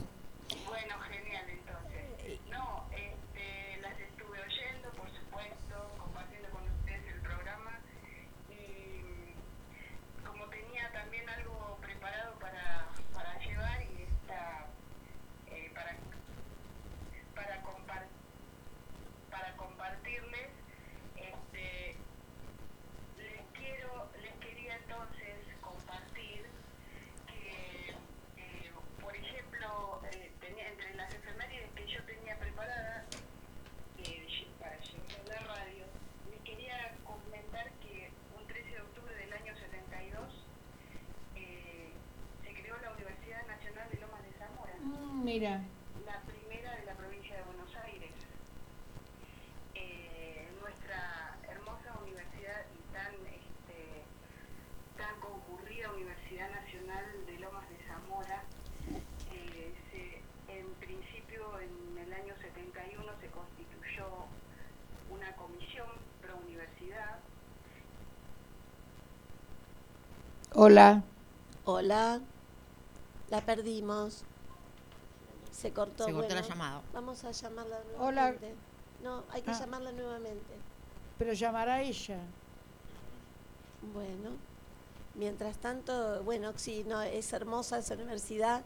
Bueno, genial entonces. No, este, las estuve oyendo, por supuesto, compartiendo con ustedes el programa y mm, como tenía también algo preparado para, para llevar y está eh, para para compar- para compartirles, este, les quiero les quería entonces compartir que, eh, por ejemplo, eh, tenía, entre las efemérides que yo tenía preparadas eh, lle- para llevar a la radio, les quería comentar que un 13 de octubre del año 72 eh, se creó la Universidad Nacional de Lomas de Zamora Mm, Mira. la primera de la provincia de Buenos Aires. Eh, nuestra hermosa universidad y tan, este, tan concurrida Universidad Nacional de Lomas de Zamora, eh, se- en principio en el año 71 se constituyó una comisión pro universidad Hola. Hola. La perdimos. Se cortó. Se cortó la llamada. Vamos a llamarla Hola. nuevamente. No, hay que Ah. llamarla nuevamente. Pero llamará ella. Bueno, mientras tanto, bueno, sí, no, es hermosa esa universidad.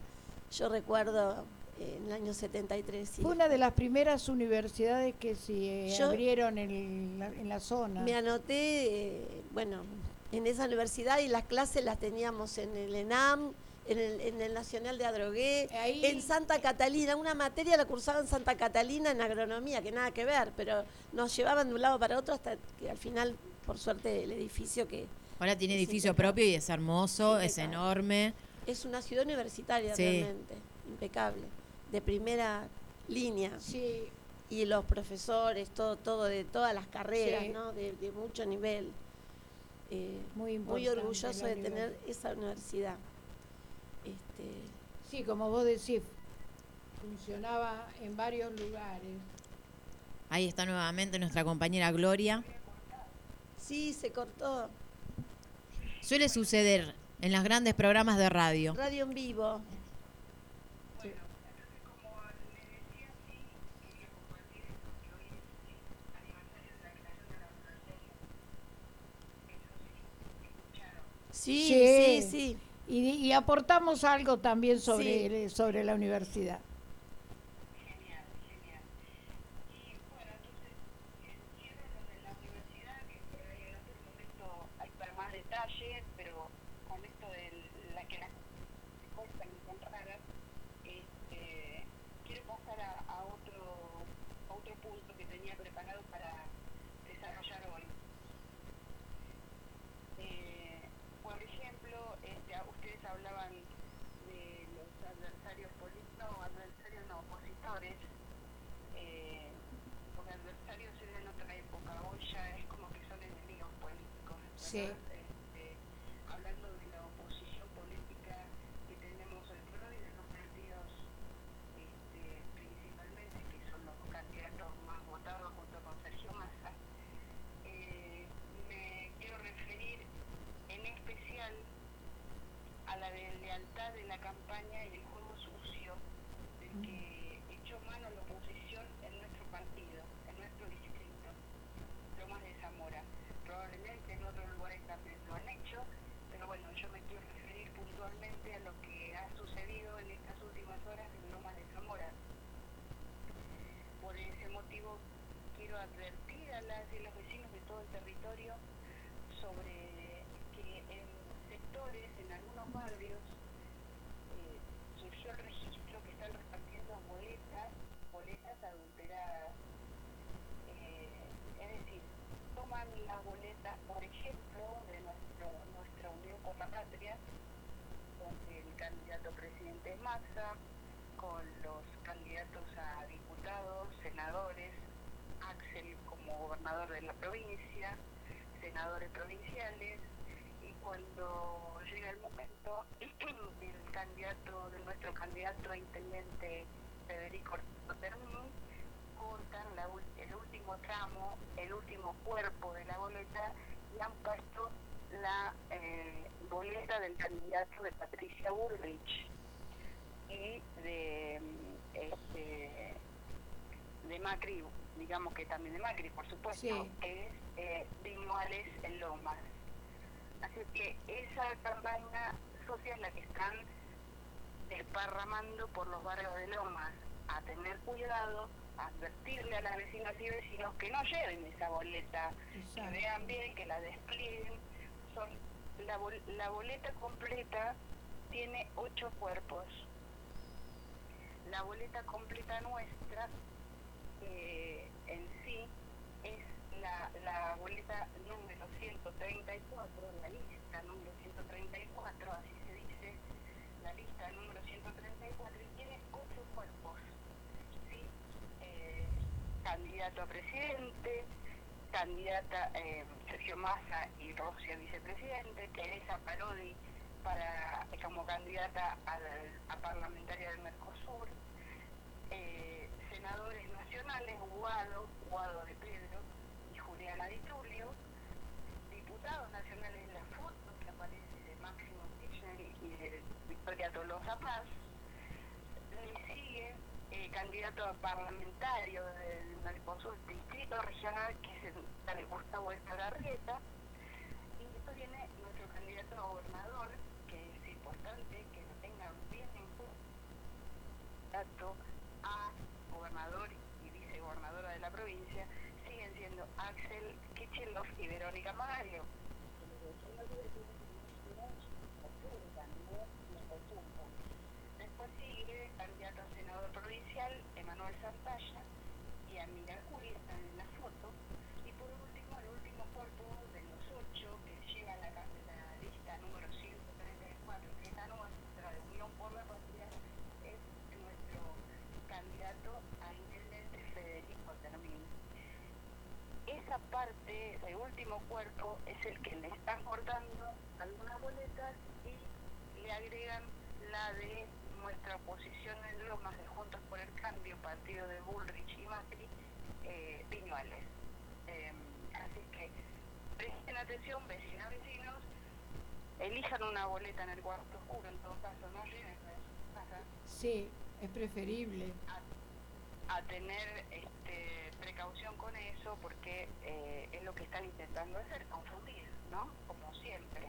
Yo recuerdo eh, en el año 73. sí. Fue una de las primeras universidades que se Yo- abrieron en la, en la zona. Me anoté, eh, bueno, en esa universidad y las clases las teníamos en el ENAM, en el, en el Nacional de Adrogué, Ahí- en Santa Catalina. Una materia la cursaba en Santa Catalina en agronomía, que nada que ver, pero nos llevaban de un lado para otro hasta que al final, por suerte, el edificio que Ahora tiene Es edificio impecable. propio y es hermoso, es enorme. es una ciudad universitaria Sí. realmente, impecable, de primera línea. Sí, y los profesores, todo, todo de todas las carreras, Sí. ¿no? De, de mucho nivel. Eh, Muy muy orgulloso de nivel. tener esa universidad. Este, sí, como vos decís, funcionaba en varios lugares. Ahí está nuevamente nuestra compañera Gloria. sí, se cortó. Suele suceder en los grandes programas de radio. Radio en vivo. Sí, sí, Sí. sí. Y, y aportamos algo también sobre, sobre la universidad. Genial, genial. Y bueno, entonces, entiendo lo de la universidad, que por ahí en otro momento hay para más detalle, pero con esto de la que las cuestan encontrar, este, quiero pasar a, a otro, a otro punto que tenía preparado para desarrollar hoy. Eh, por ejemplo, este, a- ustedes hablaban de los adversarios políticos, no, adversarios no, opositores, eh, porque adversarios era en otra época, hoy ya es como que son enemigos políticos. Sí. ¿verdad? Este, hablando de la oposición política que tenemos hoy por hoy, de los partidos este, principalmente, que son los candidatos más votados junto con Sergio Massa, eh, me quiero referir en especial a la deslealtad de la campaña y el juego sucio del que echó mano la oposición en nuestro partido, en nuestro distrito, Lomas de Zamora. Probablemente en otros lugares también lo han hecho, pero bueno, yo me quiero referir puntualmente a lo que ha sucedido en estas últimas horas en Lomas de Zamora. Por ese motivo quiero advertir a las y los vecinos de todo el territorio sobre que en en algunos barrios, eh, surgió el registro que están repartiendo boletas, boletas adulteradas. Eh, es decir, toman las boletas, por ejemplo, de nuestro, nuestra Unión por la Patria, donde el candidato presidente es Maxa, con los candidatos a diputados, senadores, Axel como gobernador de la provincia, senadores provinciales, cuando llega el momento *clears throat* del candidato, de nuestro candidato a intendente Federico Termín, cortan la el último tramo, el último cuerpo de la boleta y han puesto la eh, boleta del candidato de Patricia Bullrich y de mm, este, de Macri, digamos que también de Macri, por supuesto, Sí. que es eh, Vinuales en Lomas. Así que esa campaña social es la que están desparramando por los barrios de Lomas, a tener cuidado, a advertirle a las vecinas y vecinos que no lleven esa boleta, que Exacto. vean bien, que la desplieguen. Son, la, bol- la boleta completa tiene ocho cuerpos. La boleta completa nuestra eh, en sí es la, la boleta número 134, la lista número 134, así se dice, la lista número 134 y tiene ocho cuerpos. ¿sí? Eh, candidato a presidente, candidata eh, Sergio Massa y Rosia vicepresidente, Teresa Parodi para, como candidata a parlamentaria del Mercosur, eh, senadores nacionales, Guado, Guado de Pedro y Juliana Di Tulio, diputados nacionales, la foto que aparece de Máximo Kirchner y de Victoria Tolosa Paz, candidato a parlamentario del Mercosur Distrito Regional, que es el, el Gustavo Escalarrieta. Y después viene nuestro candidato a gobernador, que es importante que lo tengan bien en cuenta. A gobernador y vicegobernadora de la provincia siguen siendo Axel Kichilov y Verónica Mario. Después sigue candidato a senador provincial Emanuel Santalla y Amira Juli están en la foto. Y por último, el último cuerpo de los ocho que lleva la, ca- la lista número 134, que es la nuestra de Unión por la Patria, es nuestro candidato a intendente Federico Termín. Esa parte, ese último cuerpo, es el que le están cortando algunas boletas y le agregan la de nuestra oposición en Lomas de Juntos por el Cambio, partido de Bullrich y Macri, eh, Viñuales. Eh, así que presten atención, vecinas, vecinos, elijan una boleta en el cuarto oscuro, en todo caso, no casas Sí, es preferible. a tener este, precaución con eso porque eh, es lo que están intentando hacer, confundir, ¿no? Como siempre.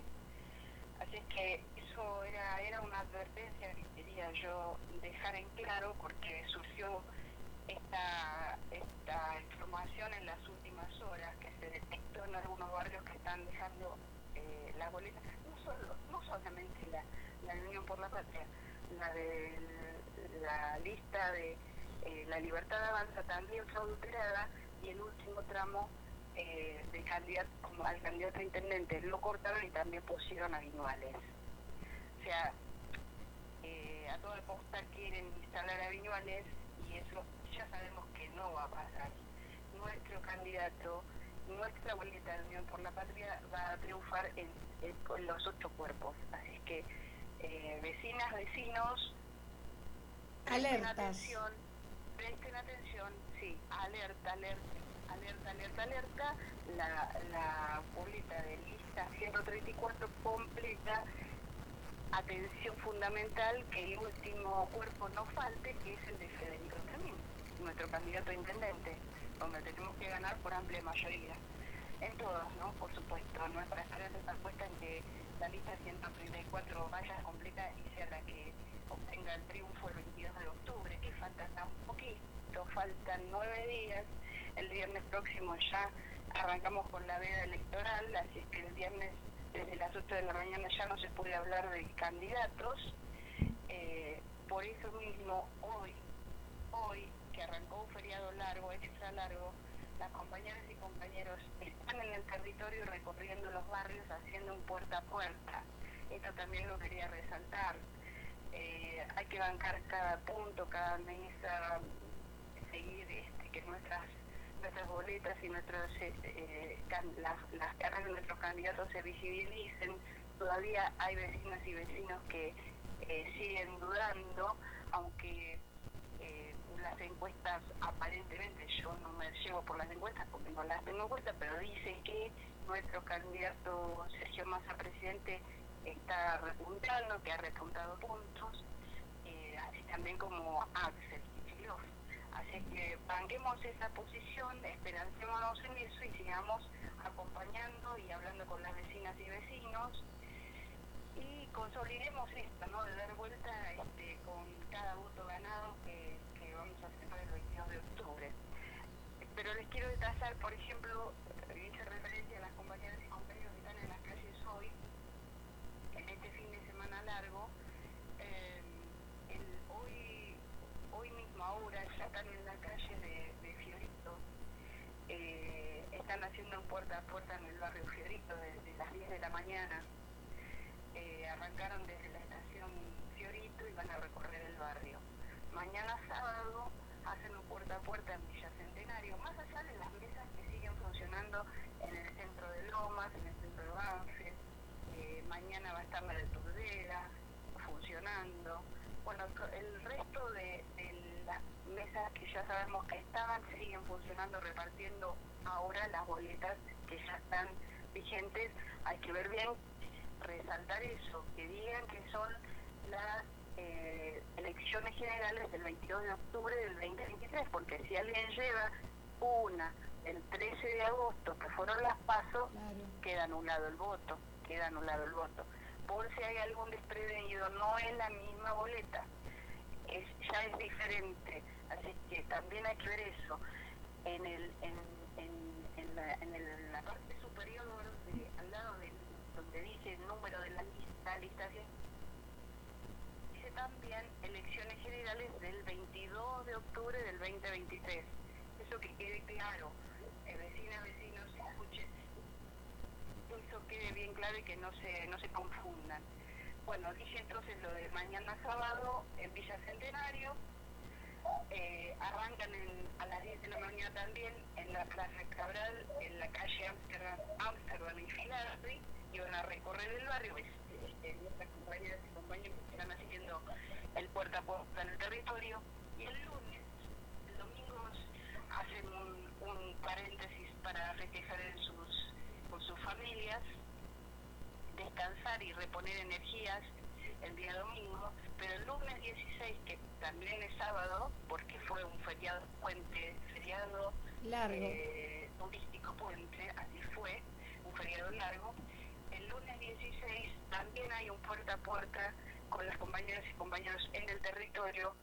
Así es que eso era, era una advertencia que quería yo dejar en claro porque surgió esta, esta información en las últimas horas que se detectó en algunos barrios que están dejando eh, las boletas, no, solo, no solamente la, la Unión por la Patria, la de la lista de eh, la libertad avanza también fue adulterada y el último tramo eh, de candidato como al candidato a intendente lo cortaron y también pusieron a Viñuales. O sea, eh, a toda costa quieren instalar a Viñuales y eso ya sabemos que no va a pasar. Nuestro candidato, nuestra boleta de Unión por la Patria va a triunfar en, los ocho cuerpos. Así es que, eh, vecinas, vecinos, Alertas. atención, presten atención, sí, alerta, alerta, alerta, alerta, alerta, la, la boleta de lista 134 completa, atención fundamental, que el último cuerpo no falte, que es el de Federico también, nuestro candidato a intendente, donde tenemos que ganar por amplia mayoría. En todas, ¿no? Por supuesto, nuestra esperanza está puesta en que la lista 134 vaya completa y sea la que obtenga el triunfo el 22 de octubre, que falta tan poquito, faltan nueve días. El viernes próximo ya arrancamos con la veda electoral, así es que el viernes desde las 8 de la mañana ya no se puede hablar de candidatos. Eh, por eso mismo, hoy, hoy que arrancó un feriado largo, extra largo, las compañeras y compañeros están en el territorio recorriendo los barrios haciendo un puerta a puerta. Esto también lo quería resaltar. Eh, hay que bancar cada punto, cada mesa, seguir este, que nuestras nuestras boletas y nuestros eh, las, las caras de nuestros candidatos se visibilicen. Todavía hay vecinas y vecinos que eh, siguen dudando, aunque eh, las encuestas aparentemente, yo no me llevo por las encuestas porque no las tengo en cuenta, pero dicen que nuestro candidato Sergio Massa presidente está repuntando, que ha repuntado puntos, eh, así también como Axel Kicillof. Así que banquemos esa posición, esperancémonos en eso y sigamos acompañando y hablando con las vecinas y vecinos y consolidemos esto, ¿no? De dar vuelta este, con cada voto ganado que, vamos a hacer el 22 de octubre. Pero les quiero detallar, por ejemplo, eh, hice referencia a las compañeras y compañeros que están en las calles hoy, en este fin de semana largo. eh, el- hoy, hoy mismo ahora ya están en la calle de, de Fiorito. Eh, están haciendo un puerta a puerta en el barrio Fiorito desde las 10 de la mañana. Eh, arrancaron desde la estación Fiorito y van a recorrer el barrio. Mañana sábado hacen un puerta a puerta en Villa Centenario, más allá de las mesas que siguen funcionando en el centro de Lomas, en el centro de Banfield. Eh, mañana va a estar la de Turdera funcionando. Bueno, co- el resto de, de las que ya sabemos que estaban siguen funcionando, repartiendo ahora las boletas que ya están vigentes. Hay que ver bien, resaltar eso, que digan que son las eh, elecciones elecciones generales del 22 de octubre del 2023, porque si alguien lleva una el 13 de agosto, que fueron las pasos, Claro. queda anulado el voto, queda anulado el voto. Por si hay algún desprevenido, no es la misma boleta, es, ya es diferente, así que también hay que ver eso. En el en, en, en la, el- la parte superior, de- al lado de donde dice el número de la lista, listación, dice también elecciones generales del 22 de octubre del 2023. Eso que quede claro, eh, vecinas, vecinos, escuchen, eso quede bien claro y que no se, no se confundan. Bueno, dije entonces lo de mañana sábado en Villa Centenario, eh, arrancan en- a las 10 de la mañana también en la Plaza Cabral, en la calle Amsterdam, Amsterdam y Filardi, y van a recorrer el barrio. Es- este, nuestras compañeras y compañeros están haciendo el puerta a puerta en el territorio. Y el lunes, el domingo, hacen un, un paréntesis para festejar en sus, con sus familias descansar y reponer energías el día domingo, pero el lunes 16, que también es sábado, porque fue un feriado puente, feriado Largo. eh, turístico puente, así fue, un feriado largo, el lunes 16 también hay un puerta a puerta con las compañeras y compañeros en el territorio,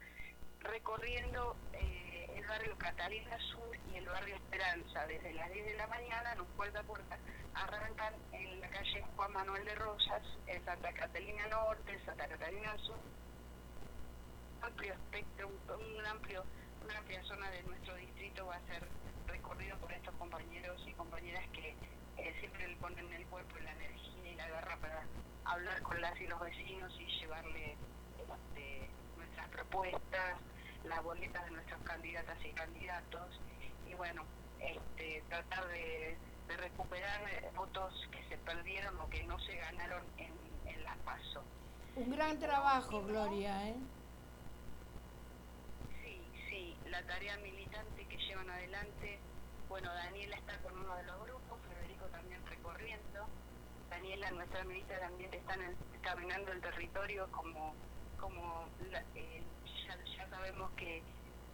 recorriendo eh, el barrio Catalina Sur y el barrio Esperanza, desde las 10 de la mañana en un puerta a puerta, arrancan en la calle Juan Manuel de Rosas, en Santa Catalina Norte, Santa Catalina Sur, amplio espectro, un, un amplio, una amplia zona de nuestro distrito va a ser recorrido por estos compañeros y compañeras que eh, siempre le ponen el cuerpo, la energía y la garra para hablar con las y los vecinos y llevarle este, nuestras propuestas, las boletas de nuestras candidatas y candidatos y bueno, este, tratar de, de recuperar votos que se perdieron o que no se ganaron en, en las PASO. Un gran trabajo, Gloria, ¿eh? Sí, sí, la tarea militante que llevan adelante. Bueno, Daniela está con uno de los grupos, Federico también recorriendo. Daniela, nuestra ministra de Ambiente, está caminando el territorio como, como eh, ya, sabemos que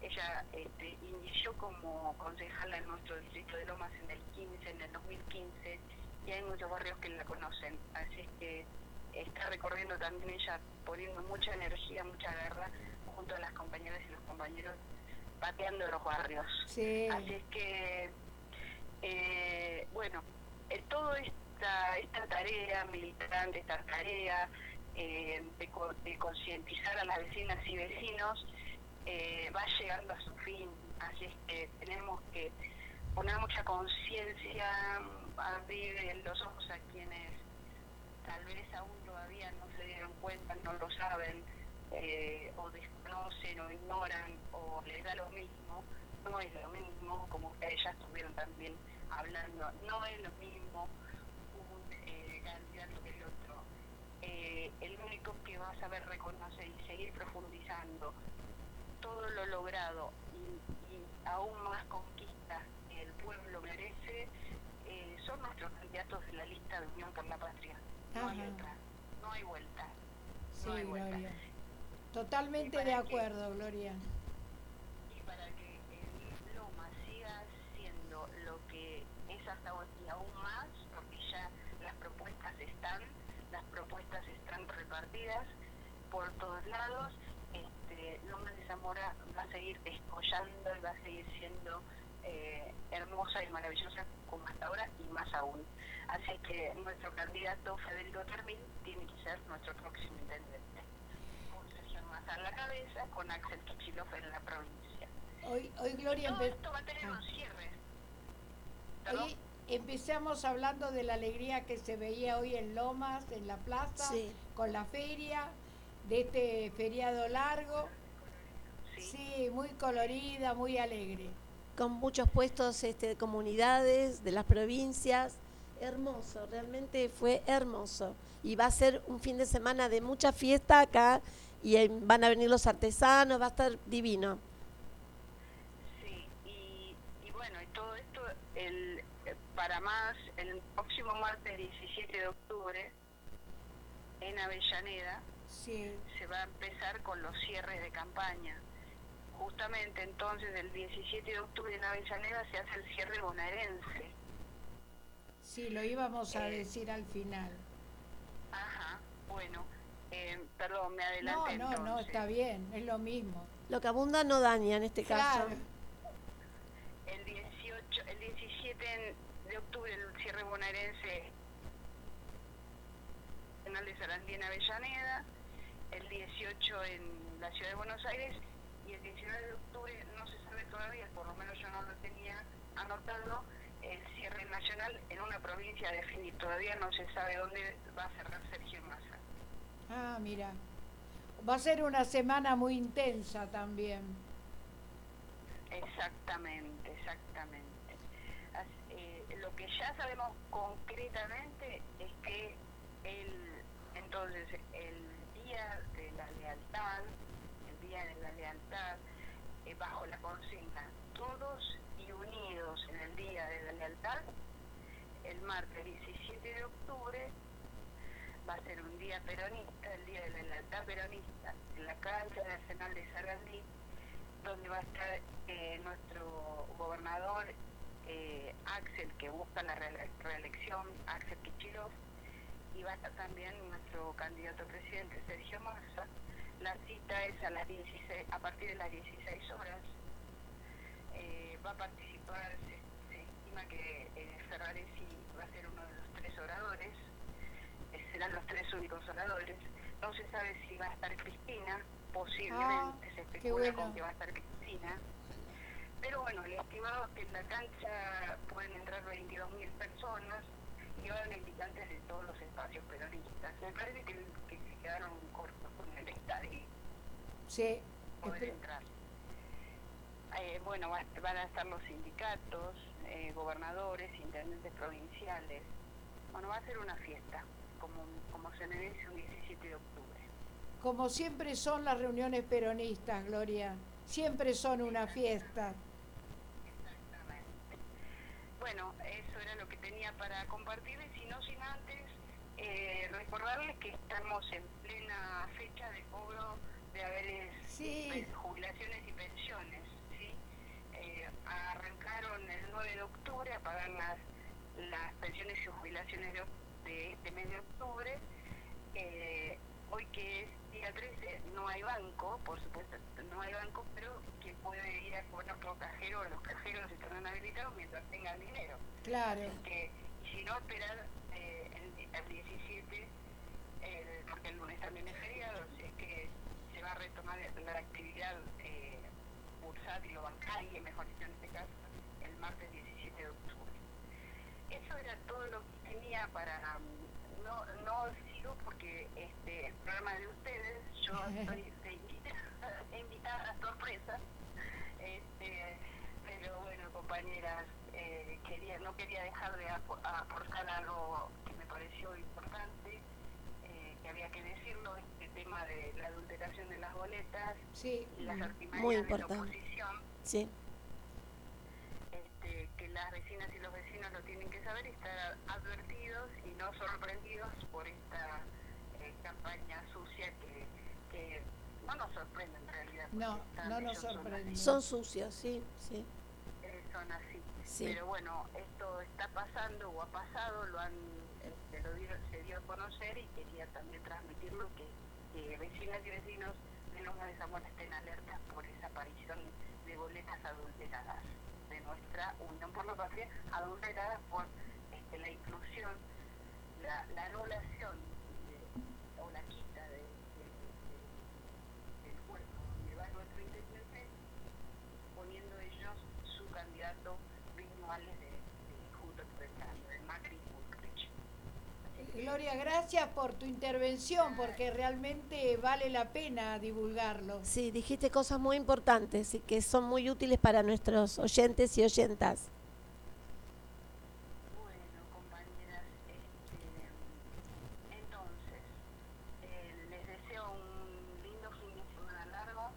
ella este, inició como concejala en nuestro distrito de Lomas en el 15, en el 2015, y hay muchos barrios que la conocen. Así es que está recorriendo también ella, poniendo mucha energía, mucha garra, junto a las compañeras y los compañeros, pateando los barrios. Sí. Así es que, eh, bueno, eh, toda esta, esta tarea militante, esta tarea eh, de, de concientizar a las vecinas y vecinos, eh, va llegando a su fin. Así es que tenemos que poner mucha conciencia, abrir los ojos a quienes tal vez aún todavía no se dieron cuenta, no lo saben, eh, o desconocen o ignoran o les da lo mismo, no es lo mismo, como ustedes ya estuvieron también hablando, no es lo mismo un eh, candidato que el otro. Eh, el único que va a saber reconocer y seguir profundizando todo lo logrado y, y aún más conquistas que el pueblo merece, eh, son nuestros candidatos de la lista de Unión por la Patria. No hay otra, no hay vuelta. Sí, no hay vuelta. Gloria. Totalmente ¿Y de acuerdo, Gloria. Y para que el Loma siga siendo lo que es hasta hoy y aún más, porque ya las propuestas están, las propuestas están repartidas por todos lados, este, Loma de Zamora va a seguir descollando y va a seguir siendo eh, hermosa y maravillosa como hasta ahora y más aún. Así que nuestro candidato Federico Termín tiene que ser nuestro próximo intendente. A la cabeza, con Axel Kicillof en la provincia. Hoy, hoy Gloria Todo esto va a tener Ah. un cierre. Empezamos hablando de la alegría que se veía hoy en Lomas, en la plaza, Sí. con la feria, de este feriado largo. Sí. Sí, muy colorida, muy alegre. con muchos puestos este, de comunidades, de las provincias. Hermoso, realmente fue hermoso. Y va a ser un fin de semana de mucha fiesta acá y van a venir los artesanos, va a estar divino. Sí, y, y bueno, y todo esto, el, para más, el próximo martes 17 de octubre, en Avellaneda, Sí. se va a empezar con los cierres de campaña. Justamente entonces el 17 de octubre en Avellaneda se hace el cierre bonaerense. Sí, lo íbamos a Eh, decir al final. Ajá, bueno, eh, perdón, me No, adelanté no, no, entonces. está bien, es lo mismo. Lo que abunda no daña en este caso. El 18, el 17 de octubre el cierre bonaerense Nacional de Sarandí en Avellaneda, el 18 en la ciudad de Buenos Aires y el 19 de octubre no se sabe todavía, por lo menos yo no lo tenía anotado, el cierre nacional en una provincia a definir. Todavía no se sabe dónde va a cerrar Sergio Massa. Ah, mira. Va a ser una semana muy intensa también. Exactamente, exactamente. Eh, lo que ya sabemos concretamente es que el, entonces el día de la lealtad, el día de la lealtad, eh, bajo la consigna todos y unidos en el día de la lealtad, el martes 17 de octubre va a ser un día peronista, el día de la lealtad peronista, en la cancha Arsenal de Sarandí, donde va a estar eh, nuestro gobernador eh, Axel, que busca la reele- reelección, Axel Kichilov, y va a estar también nuestro candidato presidente, Sergio Massa. La cita es a las 16, a partir de las 16 horas. Eh, va a participar, se, se estima que Ferraresi va a ser uno de los tres oradores, serán los tres únicos oradores. No se sabe si va a estar Cristina, posiblemente se especula bueno. con que va a estar Cristina. Pero bueno, el estimado es que en la cancha pueden entrar 22.000 personas y van militantes de todos los espacios peronistas. Me parece que, que se quedaron cortos con el estadio Sí. poder entrar. Eh, bueno, va- van a estar los sindicatos, eh, gobernadores, intendentes provinciales. Bueno, va a ser una fiesta, como, como se merece un 17 de octubre. Como siempre son las reuniones peronistas, Gloria. Siempre son una fiesta. Exactamente. Bueno, eso era lo que tenía para compartirles, y no sin antes eh, recordarles que estamos en plena fecha de cobro de haberes, Sí. pe- jubilaciones y pensiones. ¿sí? Eh, arrancaron el 9 de octubre a pagar las, las pensiones y jubilaciones de, oc- de este mes de octubre. Eh, hoy que es día 13 no hay banco, por supuesto no hay banco, pero que puede ir a cobrar otro cajero, los cajeros estarán habilitados mientras tengan dinero. Claro. Que, y si no, esperar eh, el, el 17, el- porque el lunes también es feriado, si es que se va a retomar la actividad eh, bursátil o bancaria, mejor dicho en este caso, el martes 17 de octubre. Eso era todo lo que tenía para... no, no sigo porque este, el programa de ustedes, yo *laughs* estoy de *laughs* invitada, invitada sorpresa, este, pero bueno, compañeras, eh, quería, no quería dejar de apo- aportar algo que me pareció importante, eh, que había que decirlo, este tema de la adulteración de las boletas Sí. y las artimañas Muy de la oposición, Sí. este, que las vecinas y los vecinos lo tienen que saber y estar advertidos y no sorprendidos por esta eh, campaña sucia que, que no nos sorprende en realidad. No, no nos son sorprende. así. Son sucios, sí, sí. eh, son así. Sí. Pero bueno, esto está pasando o ha pasado, lo han este, lo dieron- se dio a conocer y quería también transmitirlo que, que vecinas y vecinos de Loma de Zamora estén alertas por esa aparición de boletas adulteradas de nuestra Unión por la Patria, adulteradas por este, la inclusión, la, la anulación de- o la quita de, de- de- del cuerpo donde va nuestro intendente poniendo ellos su candidato virtuales de, de Juntos por el Cambio, de Macri y que, Gloria, gracias por tu intervención, porque realmente vale la pena divulgarlo. Sí, dijiste cosas muy importantes y que son muy útiles para nuestros oyentes y oyentas. Bueno, compañeras, este, entonces, eh, les deseo un lindo fin de semana largo.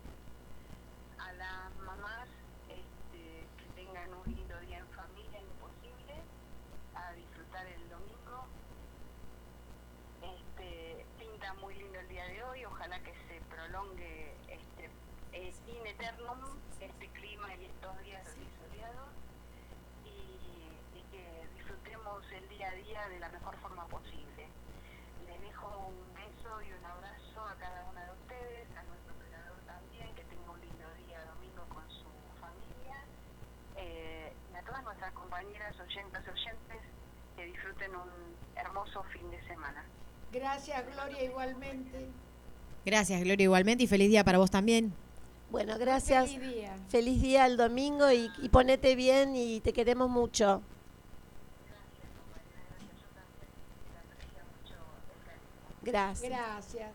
A las mamás este, que tengan un lindo día en familia en lo posible, a disfrutar el domingo. Este, pinta muy lindo el día de hoy. Ojalá que se prolongue este eh, in eternum este clima y estos días así soleados y, y que disfrutemos el día a día de la mejor forma posible. Les dejo un beso y un abrazo a cada una de ustedes, a nuestro operador también, que tenga un lindo día domingo con su familia eh, y a todas nuestras compañeras oyentas y oyentes que disfruten un hermoso fin de semana. Gracias, Gloria, igualmente. Gracias, Gloria, igualmente. Y feliz día para vos también. Bueno, gracias. Feliz día. Feliz día el domingo y, y ponete bien y te queremos mucho. Gracias. Gracias.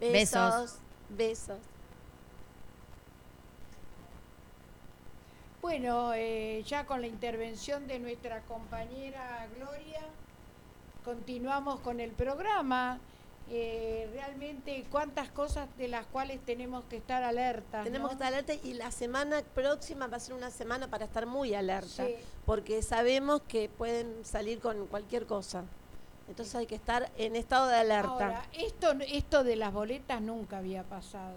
Besos. Besos. Besos. Bueno, eh, ya con la intervención de nuestra compañera Gloria, continuamos con el programa. Eh, realmente cuántas cosas de las cuales tenemos que estar alertas. Tenemos que estar alerta y la semana próxima va a ser una semana para estar muy alerta, Sí. porque sabemos que pueden salir con cualquier cosa. Entonces hay que estar en estado de alerta. Ahora, esto, esto de las boletas nunca había pasado.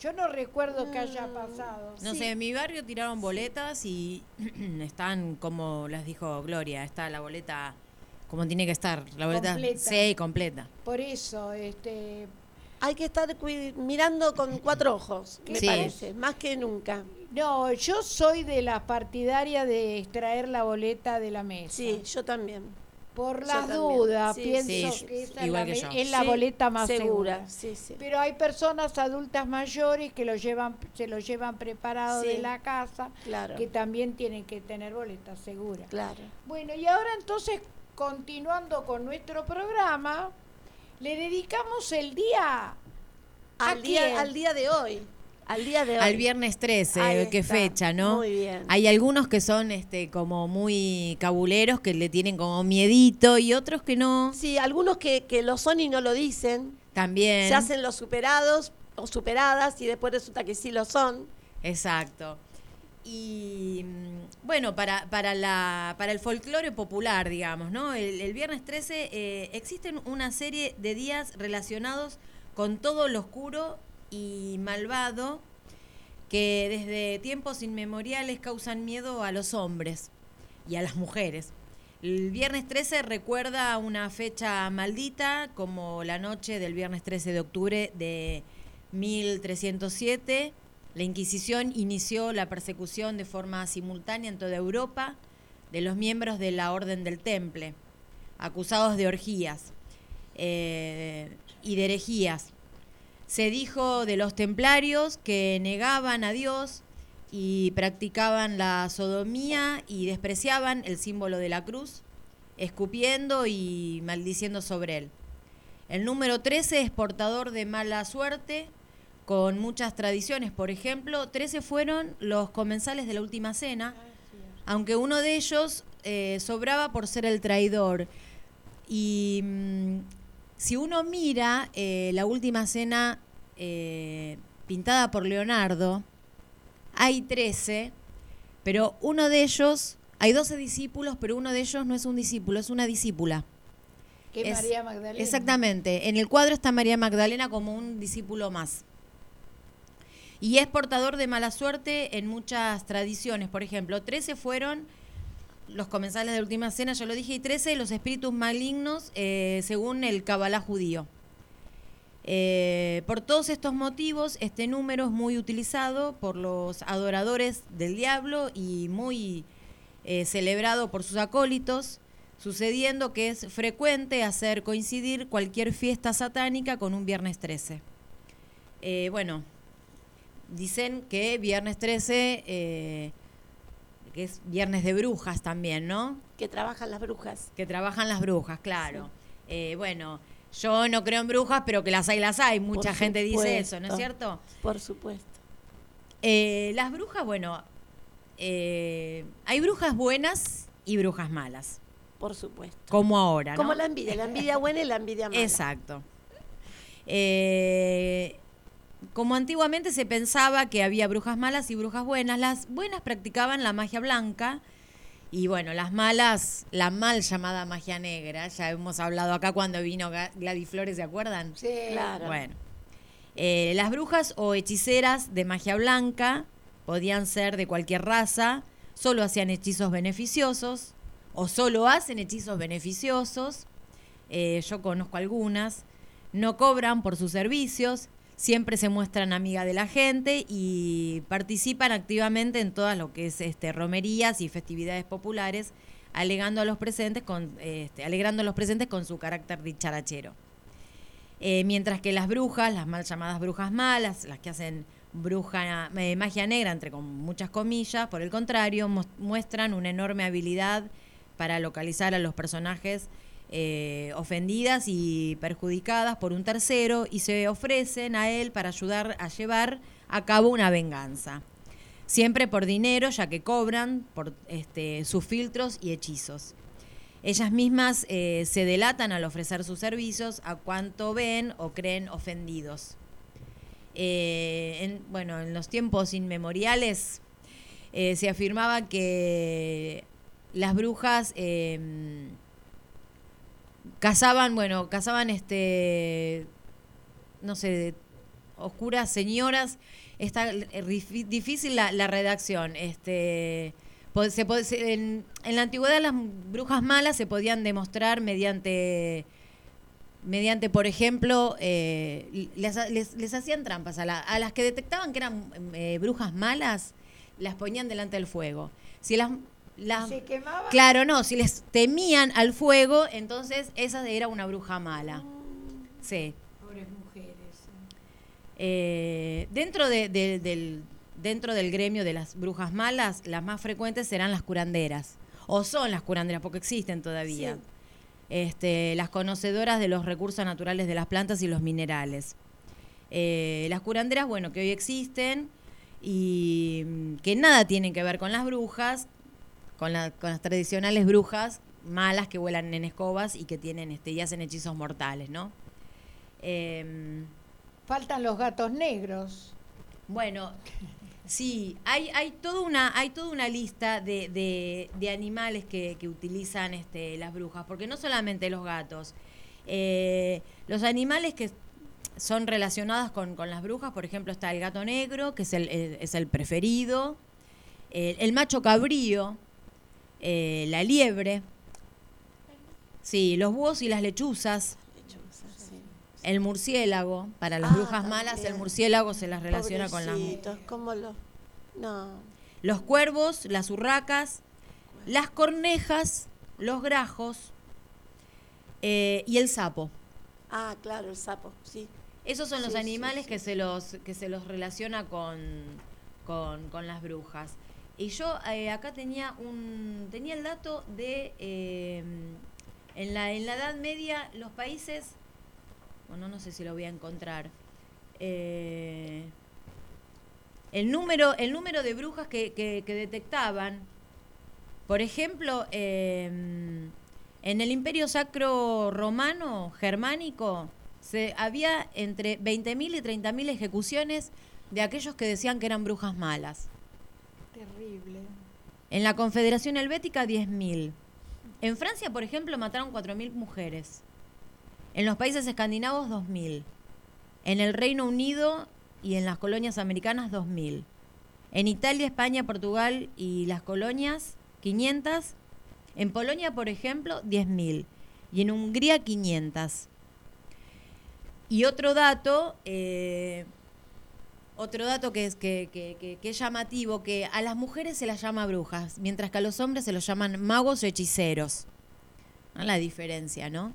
Yo no recuerdo que haya pasado. No Sí. sé, en mi barrio tiraron boletas y *clears throat* están como las dijo Gloria, está la boleta como tiene que estar, la boleta Completa. sí, completa. Por eso, este, Hay que estar mirando con cuatro ojos, me Sí. parece, más que nunca. no, yo soy de la partidaria de extraer la boleta de la mesa. Sí, yo también. Por las dudas, Sí, pienso sí, que esa igual es la, yo. me- es la Sí, boleta más segura. segura. Sí, sí. Pero hay personas adultas mayores que lo llevan, se lo llevan preparado Sí. de la casa, Claro. que también tienen que tener boleta segura. Claro. Bueno, y ahora entonces, continuando con nuestro programa, le dedicamos el día ¿A Al quién? día, al día de hoy. Al día de hoy. Al viernes 13, Ahí qué fecha, ¿no? Muy bien. Hay algunos que son este como muy cabuleros, que le tienen como miedito y otros que no. Sí, algunos que, que lo son y no lo dicen. También. Se hacen los superados o superadas y después resulta que sí lo son. Exacto. Y mm, bueno, para, para, la, para el folclore popular, digamos, ¿no? El, el viernes 13 eh, existen una serie de días relacionados con todo lo oscuro y malvado que desde tiempos inmemoriales causan miedo a los hombres y a las mujeres. El viernes 13 recuerda una fecha maldita como la noche del viernes 13 de octubre de 1307. La Inquisición inició la persecución de forma simultánea en toda Europa de los miembros de la Orden del Temple, acusados de orgías eh, y de herejías. Se dijo de los templarios que negaban a Dios y practicaban la sodomía y despreciaban el símbolo de la cruz, escupiendo y maldiciendo sobre él. El número 13 es portador de mala suerte, con muchas tradiciones. Por ejemplo, 13 fueron los comensales de la última cena, aunque uno de ellos eh, sobraba por ser el traidor. Y mm, si uno mira eh, la última cena eh, pintada por Leonardo, hay 13, pero uno de ellos, hay 12 discípulos, pero uno de ellos no es un discípulo, es una discípula. que Es- María Magdalena. Exactamente. En el cuadro está María Magdalena como un discípulo más. Y es portador de mala suerte en muchas tradiciones. Por ejemplo, 13 fueron los comensales de última cena, ya lo dije, y 13 los espíritus malignos eh, según el Kabbalah judío. Eh, por todos estos motivos, este número es muy utilizado por los adoradores del diablo y muy eh, celebrado por sus acólitos, sucediendo que es frecuente hacer coincidir cualquier fiesta satánica con un viernes 13. Eh, bueno, dicen que viernes 13, eh, que es viernes de brujas también, ¿no? Que trabajan las brujas. Que trabajan las brujas, claro. Eh, bueno, yo no creo en brujas, pero que las hay, las hay. Mucha Por gente dice eso, ¿no es cierto? Por supuesto. Eh, las brujas, bueno, eh, hay brujas buenas y brujas malas, Por supuesto. como ahora, ¿no? Como la envidia, la envidia buena y la envidia mala. Exacto. Eh, como antiguamente se pensaba que había brujas malas y brujas buenas, las buenas practicaban la magia blanca Y bueno, las malas, la mal llamada magia negra, ya hemos hablado acá cuando vino Gladys Flores, ¿se acuerdan? Sí. Claro. Bueno, eh, las brujas o hechiceras de magia blanca podían ser de cualquier raza, solo hacían hechizos beneficiosos o solo hacen hechizos beneficiosos. Eh, yo conozco algunas. No cobran por sus servicios, siempre se muestran amiga de la gente y participan activamente en todas lo que es este, romerías y festividades populares, alegando a los presentes con, este, alegrando a los presentes con su carácter dicharachero. Eh, mientras que las brujas, las mal llamadas brujas malas, las que hacen bruja, eh, magia negra, entre con muchas comillas, por el contrario, muestran una enorme habilidad para localizar a los personajes eh, ofendidas y perjudicadas por un tercero y se ofrecen a él para ayudar a llevar a cabo una venganza. Siempre por dinero, ya que cobran por este, sus filtros y hechizos. Ellas mismas eh, se delatan al ofrecer sus servicios a cuanto ven o creen ofendidos. Eh, en, bueno, en los tiempos inmemoriales se afirmaba que las brujas eh, cazaban, bueno, cazaban este, no sé, oscuras señoras. Está eh, difícil la, la redacción. Este, se- en, en la antigüedad las brujas malas se podían demostrar mediante mediante, por ejemplo, eh, les, les- les hacían trampas. A, la- a las que detectaban que eran eh, brujas malas, las ponían delante del fuego. Si las, las- Se quemaba. claro, no, si les temían al fuego, entonces esa era una bruja mala. Sí. Pobres mujeres. Eh, dentro, de- de- del, dentro del gremio de las brujas malas, las más frecuentes serán las curanderas. O son las curanderas, porque existen todavía. Sí. Este, las conocedoras de los recursos naturales de las plantas y los minerales. Eh, las curanderas, bueno, que hoy existen y mm, que nada tienen que ver con las brujas, con, la- con las tradicionales brujas malas que vuelan en escobas y que tienen este, y hacen hechizos mortales, ¿no? Em, Faltan los gatos negros. bueno, sí, hay, hay, toda, una, hay toda una lista de, de- de animales que, que utilizan este, las brujas, porque no solamente los gatos. Eh, los animales que son relacionados con, con las brujas, por ejemplo, está el gato negro, que es el, el- es el preferido, el, el macho cabrío, eh, la liebre, sí, los búhos y las lechuzas, el murciélago, para las Ah, brujas malas, el murciélago se las relaciona con las Pobrecitos, ¿cómo lo...? No. los cuervos, las urracas, las cornejas, los grajos eh, y el sapo. Ah, claro, el sapo, sí. Esos son los sí, animales sí. que se los que se los relaciona con, con, con las brujas. Y yo eh, acá tenía un tenía el dato de eh, en la en la Edad Media los países bueno no sé si lo voy a encontrar eh, el número el número de brujas que, detectaban por ejemplo en el Imperio Sacro Romano Germánico se había entre 20.000 y 30.000 ejecuciones de aquellos que decían que eran brujas malas. Terrible. En la Confederación Helvética 10.000. En Francia, por ejemplo, mataron 4.000 mujeres. En los países escandinavos 2.000. En el Reino Unido y en las colonias americanas 2.000. En Italia, España, Portugal y las colonias 500. En Polonia, por ejemplo, 10.000. Y en Hungría 500. Y otro dato, eh, otro dato que es, que, que- que- que es llamativo, que a las mujeres se las llama brujas, mientras que a los hombres se los llaman magos o hechiceros. ¿No? La diferencia, ¿no?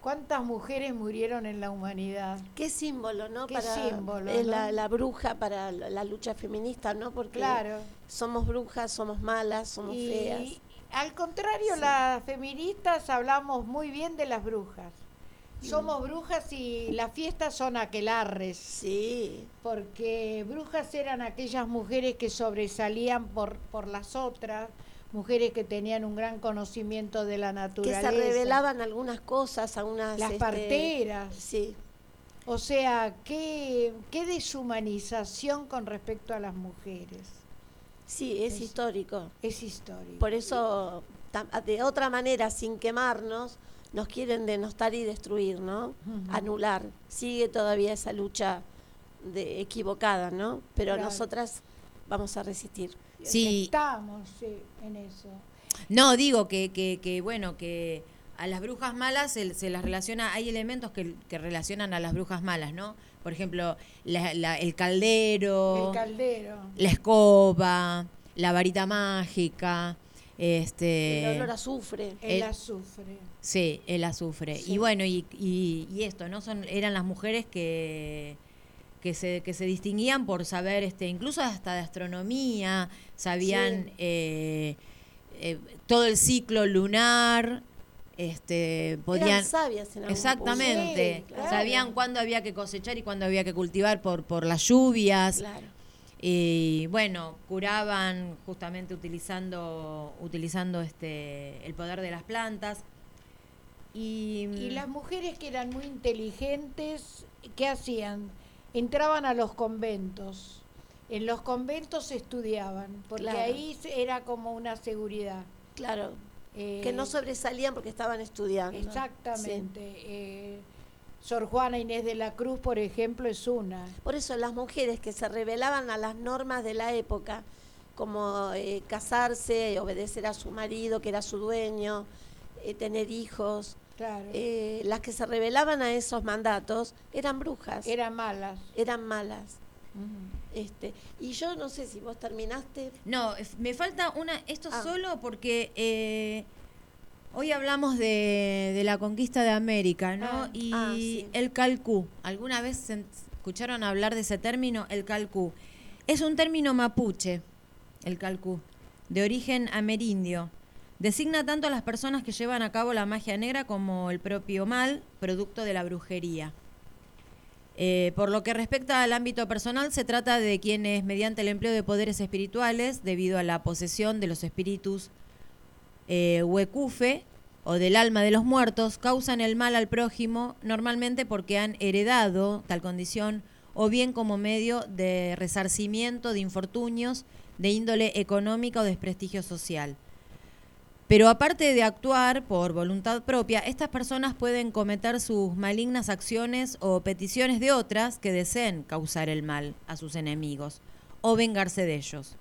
¿Cuántas mujeres murieron en la humanidad? Qué símbolo, ¿no? Qué para símbolo, eh, ¿no? La, la bruja para la, la lucha feminista, ¿no? Porque Claro. somos brujas, somos malas, somos Y feas. al contrario, las feministas hablamos muy bien de las brujas. Somos brujas y las fiestas son aquelarres. Sí, porque brujas eran aquellas mujeres que sobresalían por, por las otras, mujeres que tenían un gran conocimiento de la que naturaleza. se revelaban algunas cosas, algunas... Las este, parteras. Sí, O sea, qué, qué deshumanización con respecto a las mujeres. Sí, es, Es- histórico. Es histórico. Por eso, de otra manera, sin quemarnos, nos quieren denostar y destruir, ¿no? Anular. Sigue todavía esa lucha de equivocada, ¿no? Pero Claro. nosotras vamos a resistir. Sí. Estamos sí, en eso. No, digo que, que, que, bueno, que a las brujas malas se, se las relaciona, hay elementos que, que relacionan a las brujas malas, ¿no? Por ejemplo, la- la- el caldero, El caldero. la escoba, la varita mágica, este... El olor a azufre. El el- azufre. Sí, el azufre. Sí. Y bueno, y, y, y esto, ¿no? Son, eran las mujeres que, que, se, que se distinguían por saber, este, incluso hasta de astronomía, sabían Sí. eh, eh, todo el ciclo lunar, este, podían... Eran sabias en algún Exactamente, Sí, claro. sabían cuándo había que cosechar y cuándo había que cultivar por, por las lluvias. Claro. Y bueno, curaban justamente utilizando, utilizando este, el poder de las plantas. Y, Y las mujeres que eran muy inteligentes, ¿qué hacían? Entraban a los conventos. En los conventos estudiaban, porque Claro. ahí era como una seguridad. Claro. Eh, Que no sobresalían porque estaban estudiando. Exactamente. Eh, Sor Juana Inés de la Cruz, por ejemplo, es una. Por eso las mujeres que se rebelaban a las normas de la época, como eh, casarse, obedecer a su marido, que era su dueño, eh, tener hijos, Claro. eh, las que se rebelaban a esos mandatos eran brujas, Eran malas. eran malas. Este, y yo no sé si vos terminaste. No, me falta una, esto Ah. solo porque eh, hoy hablamos de, de la conquista de América, ¿no? Ah. y Ah, sí. el calcú, ¿alguna vez escucharon hablar de ese término? El calcú. Es un término mapuche, el calcú, de origen amerindio. Designa tanto a las personas que llevan a cabo la magia negra como el propio mal, producto de la brujería. Eh, por lo que respecta al ámbito personal, se trata de quienes, mediante el empleo de poderes espirituales, debido a la posesión de los espíritus eh, huecufe o del alma de los muertos, causan el mal al prójimo, normalmente porque han heredado tal condición o bien como medio de resarcimiento de infortunios de índole económica o desprestigio social. Pero aparte de actuar por voluntad propia, estas personas pueden cometer sus malignas acciones o peticiones de otras que deseen causar el mal a sus enemigos o vengarse de ellos.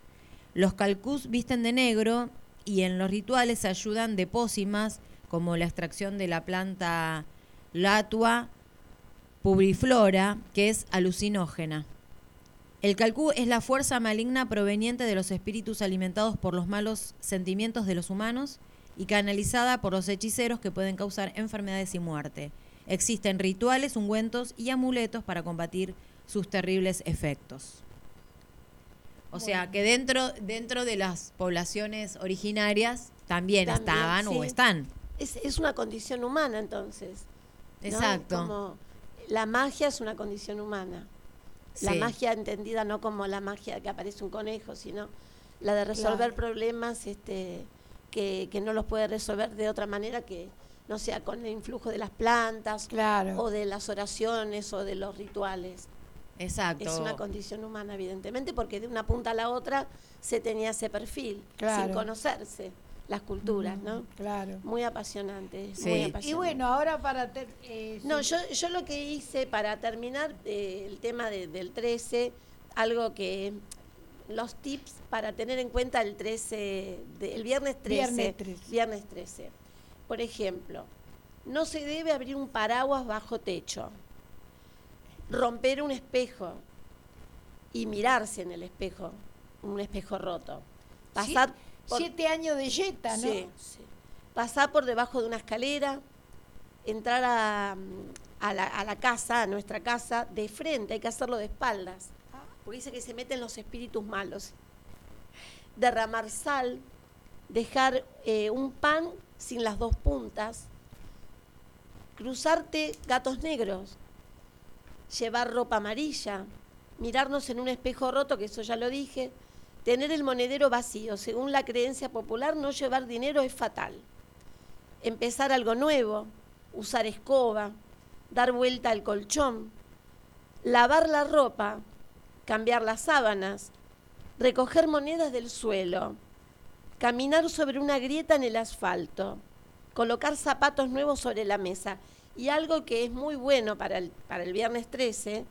Los calcús visten de negro y en los rituales se ayudan de pócimas como la extracción de la planta latua pubriflora, que es alucinógena. El calcú es la fuerza maligna proveniente de los espíritus alimentados por los malos sentimientos de los humanos y canalizada por los hechiceros que pueden causar enfermedades y muerte. Existen rituales, ungüentos y amuletos para combatir sus terribles efectos. O sea que dentro, dentro de las poblaciones originarias también, También, estaban o están. Es, es una condición humana entonces. ¿no? Exacto. Como la magia es una condición humana. La Sí. magia entendida no como la magia que aparece un conejo, sino la de resolver Claro. problemas este, que, que no los puede resolver de otra manera que no sea con el influjo de las plantas Claro. o de las oraciones o de los rituales. Exacto. Es una condición humana, evidentemente, porque de una punta a la otra se tenía ese perfil, Claro. sin conocerse las culturas, ¿no? Claro. Muy apasionante, Sí. muy Y apasionante. Y bueno, ahora para... ter- eh, No, sí. yo, yo lo que hice para terminar eh, el tema de- del 13, algo que los tips para tener en cuenta el 13, de- el viernes 13, Viernes 13. viernes 13. Por ejemplo, no se debe abrir un paraguas bajo techo, romper un espejo y mirarse en el espejo, un espejo roto, pasar por- Siete años de yeta, ¿no? Sí, sí. Pasar por debajo de una escalera, entrar a, a la, a la casa, a nuestra casa, de frente, hay que hacerlo de espaldas, porque dice que se meten los espíritus malos. Derramar sal, dejar eh, un pan sin las dos puntas, cruzarte gatos negros, llevar ropa amarilla, mirarnos en un espejo roto, que eso ya lo dije, tener el monedero vacío. Según la creencia popular, no llevar dinero es fatal. Empezar algo nuevo, usar escoba, dar vuelta al colchón, lavar la ropa, cambiar las sábanas, recoger monedas del suelo, caminar sobre una grieta en el asfalto, colocar zapatos nuevos sobre la mesa. Y algo que es muy bueno para el, para el viernes 13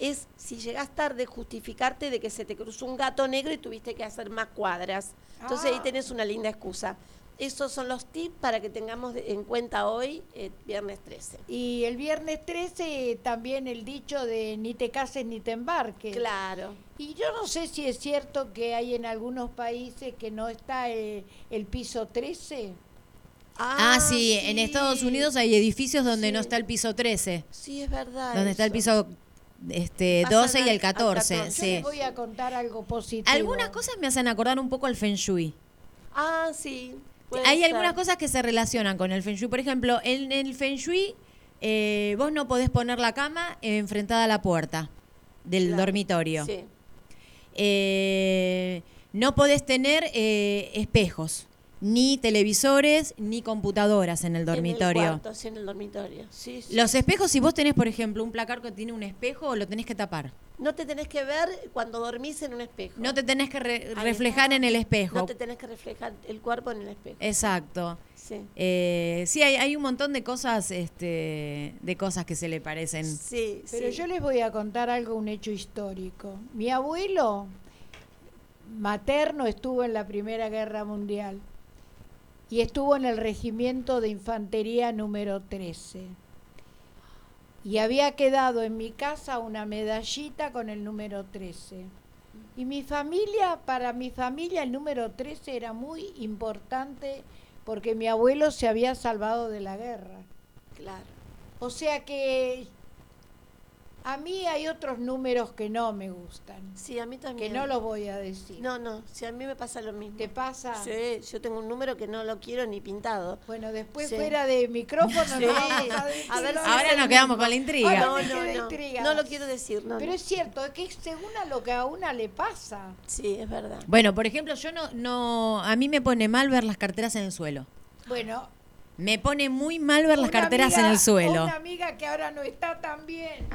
es, si llegás tarde, justificarte de que se te cruzó un gato negro y tuviste que hacer más cuadras. Entonces ahí Ah. tenés una linda excusa. Esos son los tips para que tengamos en cuenta hoy, eh, viernes 13. Y el viernes 13 también el dicho de ni te cases ni te embarques. Claro. Y yo no sé si es cierto que hay en algunos países que no está eh, el, piso 13. Ah, sí, en Estados Unidos hay edificios donde Sí. no está el piso 13, Sí, es verdad. donde está el piso este, Pasan 12 y el al 14. 14. Yo sí. les voy a contar algo positivo. Algunas cosas me hacen acordar un poco al Feng Shui. Ah, sí. Hay ser. algunas cosas que se relacionan con el Feng Shui. Por ejemplo, en el Feng Shui eh, vos no podés poner la cama enfrentada a la puerta del Claro, dormitorio. Sí. Eh, no podés tener eh, espejos, ni televisores, ni computadoras en el dormitorio. En el cuarto, sí, en el dormitorio. Sí, sí. Los espejos, si vos tenés, por ejemplo, un placar que tiene un espejo, lo tenés que tapar. No te tenés que ver cuando dormís en un espejo. No te tenés que re- Ahí reflejar en el espejo. No te tenés que reflejar el cuerpo en el espejo. Exacto. Sí. Eh, sí, hay, hay un montón de cosas, este, de cosas que se le parecen. Sí, Pero sí. yo les voy a contar algo, un hecho histórico. Mi abuelo materno estuvo en la Primera Guerra Mundial y estuvo en el regimiento de infantería número 13. Y había quedado en mi casa una medallita con el número 13. Y mi familia, para mi familia el número 13 era muy importante porque mi abuelo se había salvado de la guerra. Claro. O sea que a mí hay otros números que no me gustan, Sí, a mí que también. no los voy a decir. No, no, sí, a mí me pasa lo mismo. ¿Te pasa? Sí, yo tengo un número que no lo quiero ni pintado. Bueno, después Sí. fuera de micrófono Sí. vamos a decir. A ver si Ahora nos quedamos con la intriga. No, no, no. intrigada. No lo quiero decir, no. Pero no. es cierto, es que según a lo que a una le pasa. Sí, es verdad. Bueno, por ejemplo, yo no, no, a mí me pone mal ver las carteras en el suelo. Bueno, Me pone muy mal ver las carteras amiga- en el suelo. Una amiga que ahora no está tan bien.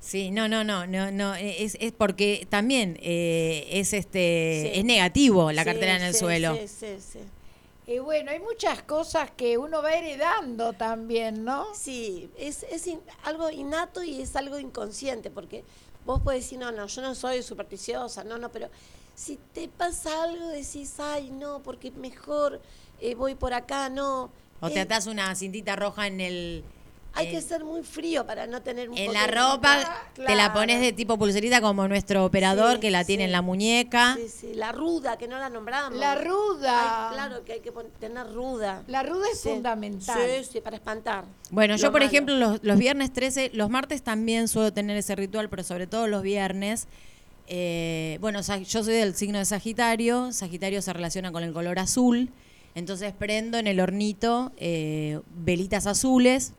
Sí, no, no, no, no, no, es, es porque también eh, es este, Sí. es negativo la Sí, cartera en el sí, suelo. Sí, sí, sí. Y bueno, hay muchas cosas que uno va heredando también, ¿no? Sí, es, es in- algo innato y es algo inconsciente, porque vos podés decir, no, no, yo no soy supersticiosa, no, no, pero si te pasa algo decís, ay, no, porque mejor eh, voy por acá, no. O te Eh, atás una cintita roja en el Hay en- que ser muy frío para no tener un en la ropa, te la pones de tipo pulserita como nuestro operador Sí, que la tiene sí. en la muñeca. Sí, sí, la ruda, que no la nombramos. La ruda. Ay, claro que hay que tener ruda. La ruda es Sí. fundamental. Sí, sí, para espantar. Bueno, yo por malo. ejemplo los, los viernes 13, los martes también suelo tener ese ritual, pero sobre todo los viernes. eh, bueno, yo soy del signo de Sagitario, Sagitario se relaciona con el color azul, entonces prendo en el hornito eh, velitas azules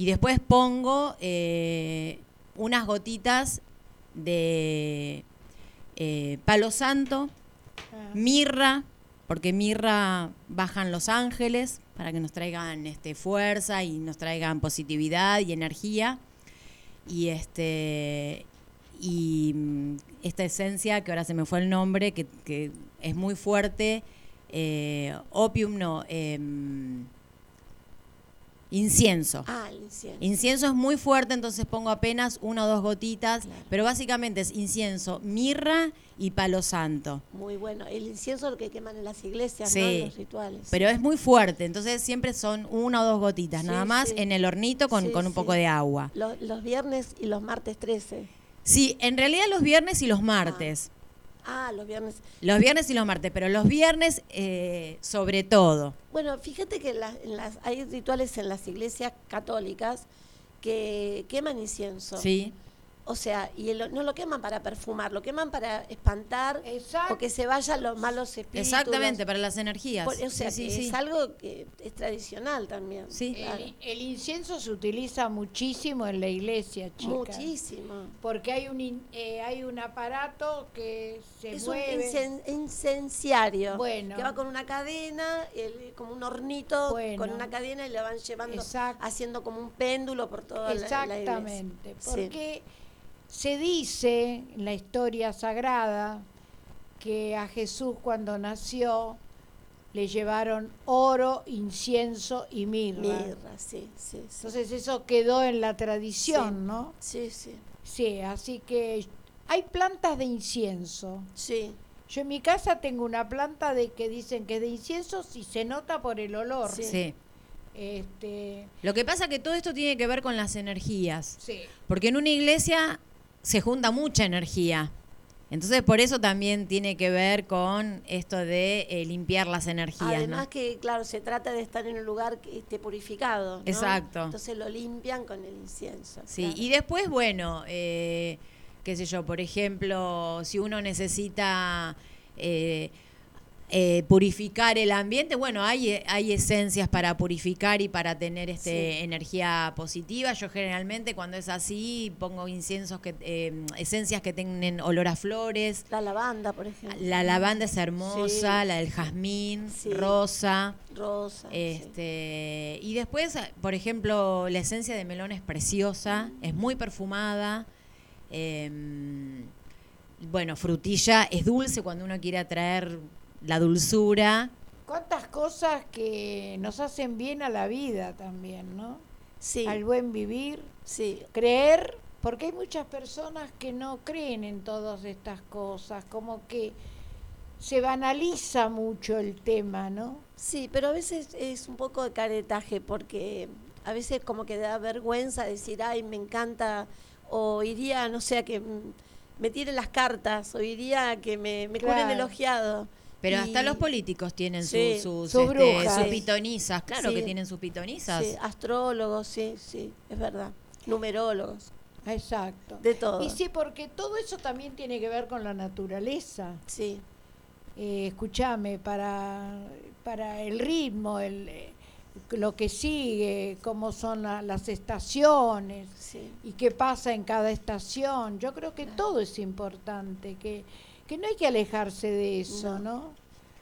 y después pongo eh, unas gotitas de eh, palo santo, Ah. mirra, porque mirra bajan los ángeles para que nos traigan este fuerza y nos traigan positividad y energía. Y este y mm, esta esencia que ahora se me fue el nombre, que, que es muy fuerte, eh, opium no, em, incienso. Ah, el incienso. Incienso es muy fuerte, entonces pongo apenas una o dos gotitas, Claro. pero básicamente es incienso, mirra y palo santo. Muy bueno. El incienso es lo que queman en las iglesias, ¿no? Sí. En los rituales. Pero es muy fuerte, entonces siempre son una o dos gotitas, Sí, nada más sí. en el hornito con, con un poco de agua. Los, los viernes y los martes 13. Sí, en realidad los viernes y los martes. Ah, los viernes. Los viernes y los martes, pero los viernes eh, sobre todo. Bueno, fíjate que en las- en las, hay rituales en las iglesias católicas que queman incienso. Sí. O sea, y el- no lo queman para perfumar, lo queman para espantar Exacto. o que se vayan los malos espíritus. Exactamente, para las energías. por- o sea, sí, que sí, sí. es algo que es tradicional también. Sí. claro. El, el incienso se utiliza muchísimo en la iglesia, chicas. Muchísimo. Porque hay un in- eh, hay un aparato que se Es un mueve. incen- incenciario Bueno. que va con una cadena, el- como un hornito Bueno. con una cadena y lo van llevando, Exacto. haciendo como un péndulo por toda la- la, iglesia. Exactamente. Sí. Porque se dice en la historia sagrada, que a Jesús cuando nació le llevaron oro, incienso y mirra. Mirra, sí, sí, sí. Entonces eso quedó en la tradición, Sí. ¿no? Sí, sí, Sí, así que hay plantas de incienso. sí. Yo en mi casa tengo una planta de que dicen que es de incienso si se nota por el olor. Sí. Sí. Este, Lo que pasa que todo esto tiene que ver con las energías. sí. Porque en una iglesia se junta mucha energía. Entonces, por eso también tiene que ver con esto de eh, limpiar las energías. Además ¿no? que, claro, se trata de estar en un lugar que esté purificado. ¿no? Exacto. Entonces lo limpian con el incienso. Sí, claro. y después, bueno, eh, qué sé yo, por ejemplo, si uno necesita eh, eh, purificar el ambiente, bueno, hay, hay esencias para purificar y para tener este Sí. energía positiva. Yo generalmente cuando es así pongo inciensos que eh, esencias que tienen olor a flores. La lavanda, por ejemplo. La lavanda es hermosa, Sí. la del jazmín, Sí. rosa. Rosa. Este, y después, por ejemplo, la esencia de melón es preciosa, es muy perfumada. em, bueno, frutilla es dulce cuando uno quiere atraer la dulzura. ¿Cuántas cosas que nos hacen bien a la vida también, ¿no? Sí, Al buen vivir, sí. creer, porque hay muchas personas que no creen en todas estas cosas, como que se banaliza mucho el tema, ¿no? Sí, pero a veces es un poco de caretaje porque a veces como que da vergüenza decir, ay, me encanta, o iría, no sé, a que me tiren las cartas, o iría a que me, me curen Claro. el ojeado. Pero Y- hasta los políticos tienen su- sus, sus este, sus pitonizas, claro Sí. que tienen sus pitonizas. Sí, astrólogos, sí, sí, es verdad. Numerólogos, Exacto. de todo. Y sí, porque todo eso también tiene que ver con la naturaleza. Sí, Eh, escúchame, para, para el ritmo, el, eh, lo que sigue, cómo son la- las estaciones sí. y qué pasa en cada estación. Yo creo que todo es importante, que, que no hay que alejarse de eso, ¿no?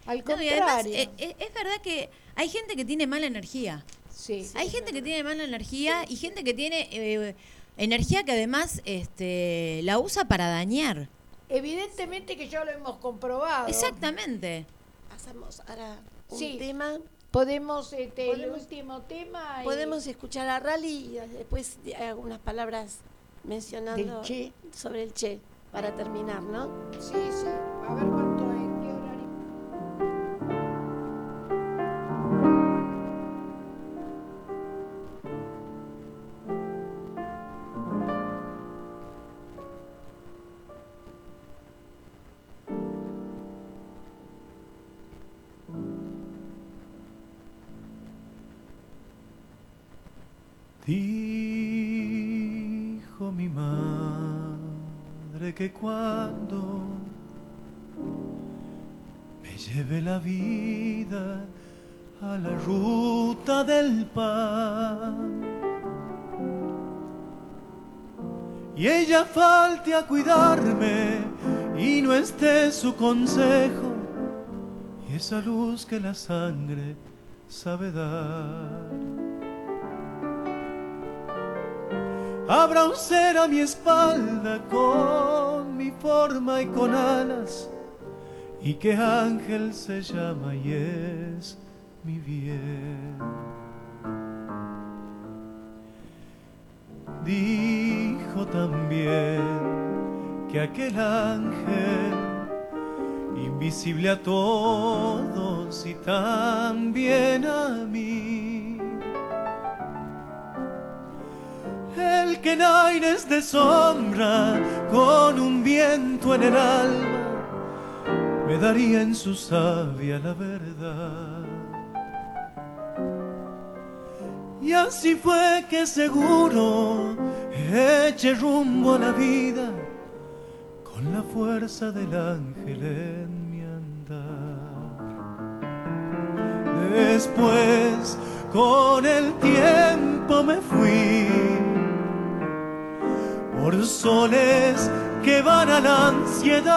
Al No, y además, contrario. eh, eh, es verdad que hay gente que tiene mala energía. sí. Hay gente que tiene mala energía y gente que tiene eh, energía que además este, la usa para dañar. Evidentemente que ya lo hemos comprobado. Exactamente. Pasamos ahora un Sí. tema. Podemos, este, el último tema. y- Podemos escuchar a Rally y después de- algunas palabras mencionando sobre el Che para terminar, ¿no? Sí, sí. A ver cuánto es, qué horario. Madre que cuando me lleve la vida a la ruta del pan y ella falte a cuidarme y no esté su consejo y esa luz que la sangre sabe dar. Habrá un ser a mi espalda con mi forma y con alas, y que ángel se llama y es mi bien. Dijo también que aquel ángel, invisible a todos y también a mí, en aires de sombra, con un viento en el alma, me daría en su savia la verdad. Y así fue que seguro eché rumbo a la vida con la fuerza del ángel en mi andar. Después, con el tiempo me fui por soles que van a la ansiedad.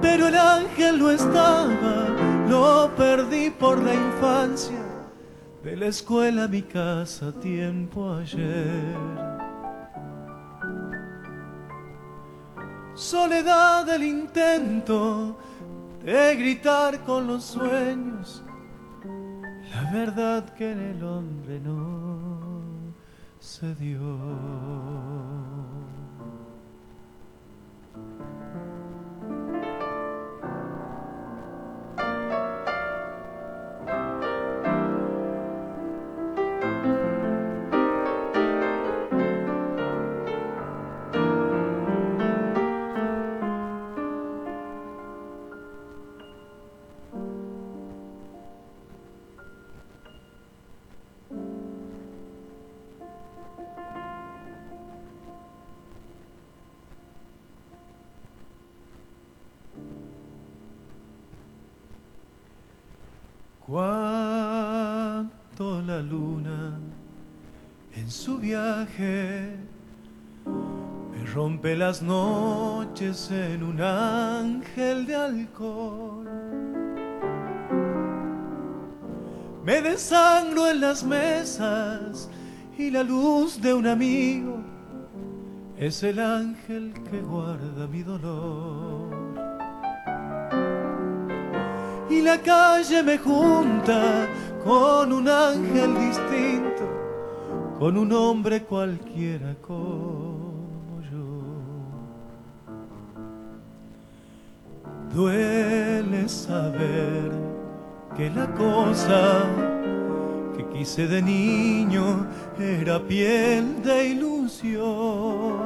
Pero el ángel no estaba, lo perdí por la infancia, de la escuela a mi casa tiempo ayer. Soledad del intento de gritar con los sueños la verdad que en el hombre no se dio. Su viaje. Me rompe las noches en un ángel de alcohol. Me desangro en las mesas y la luz de un amigo es el ángel que guarda mi dolor. Y la calle me junta con un ángel distinto, con un hombre cualquiera como yo. Duele saber que la cosa que quise de niño era piel de ilusión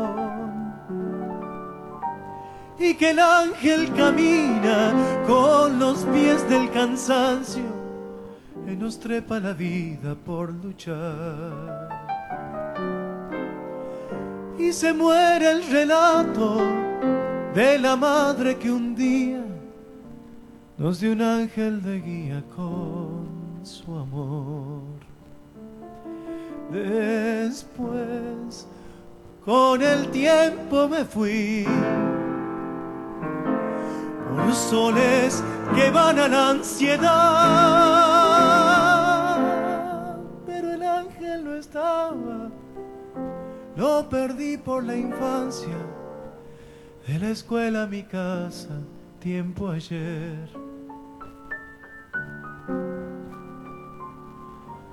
y que el ángel camina con los pies del cansancio y nos trepa la vida por luchar. Y se muere el relato de la madre que un día nos dio un ángel de guía con su amor. Después, con el tiempo me fui por soles que van a la ansiedad. Pero el ángel no estaba, lo perdí por la infancia, de la escuela a mi casa, tiempo ayer.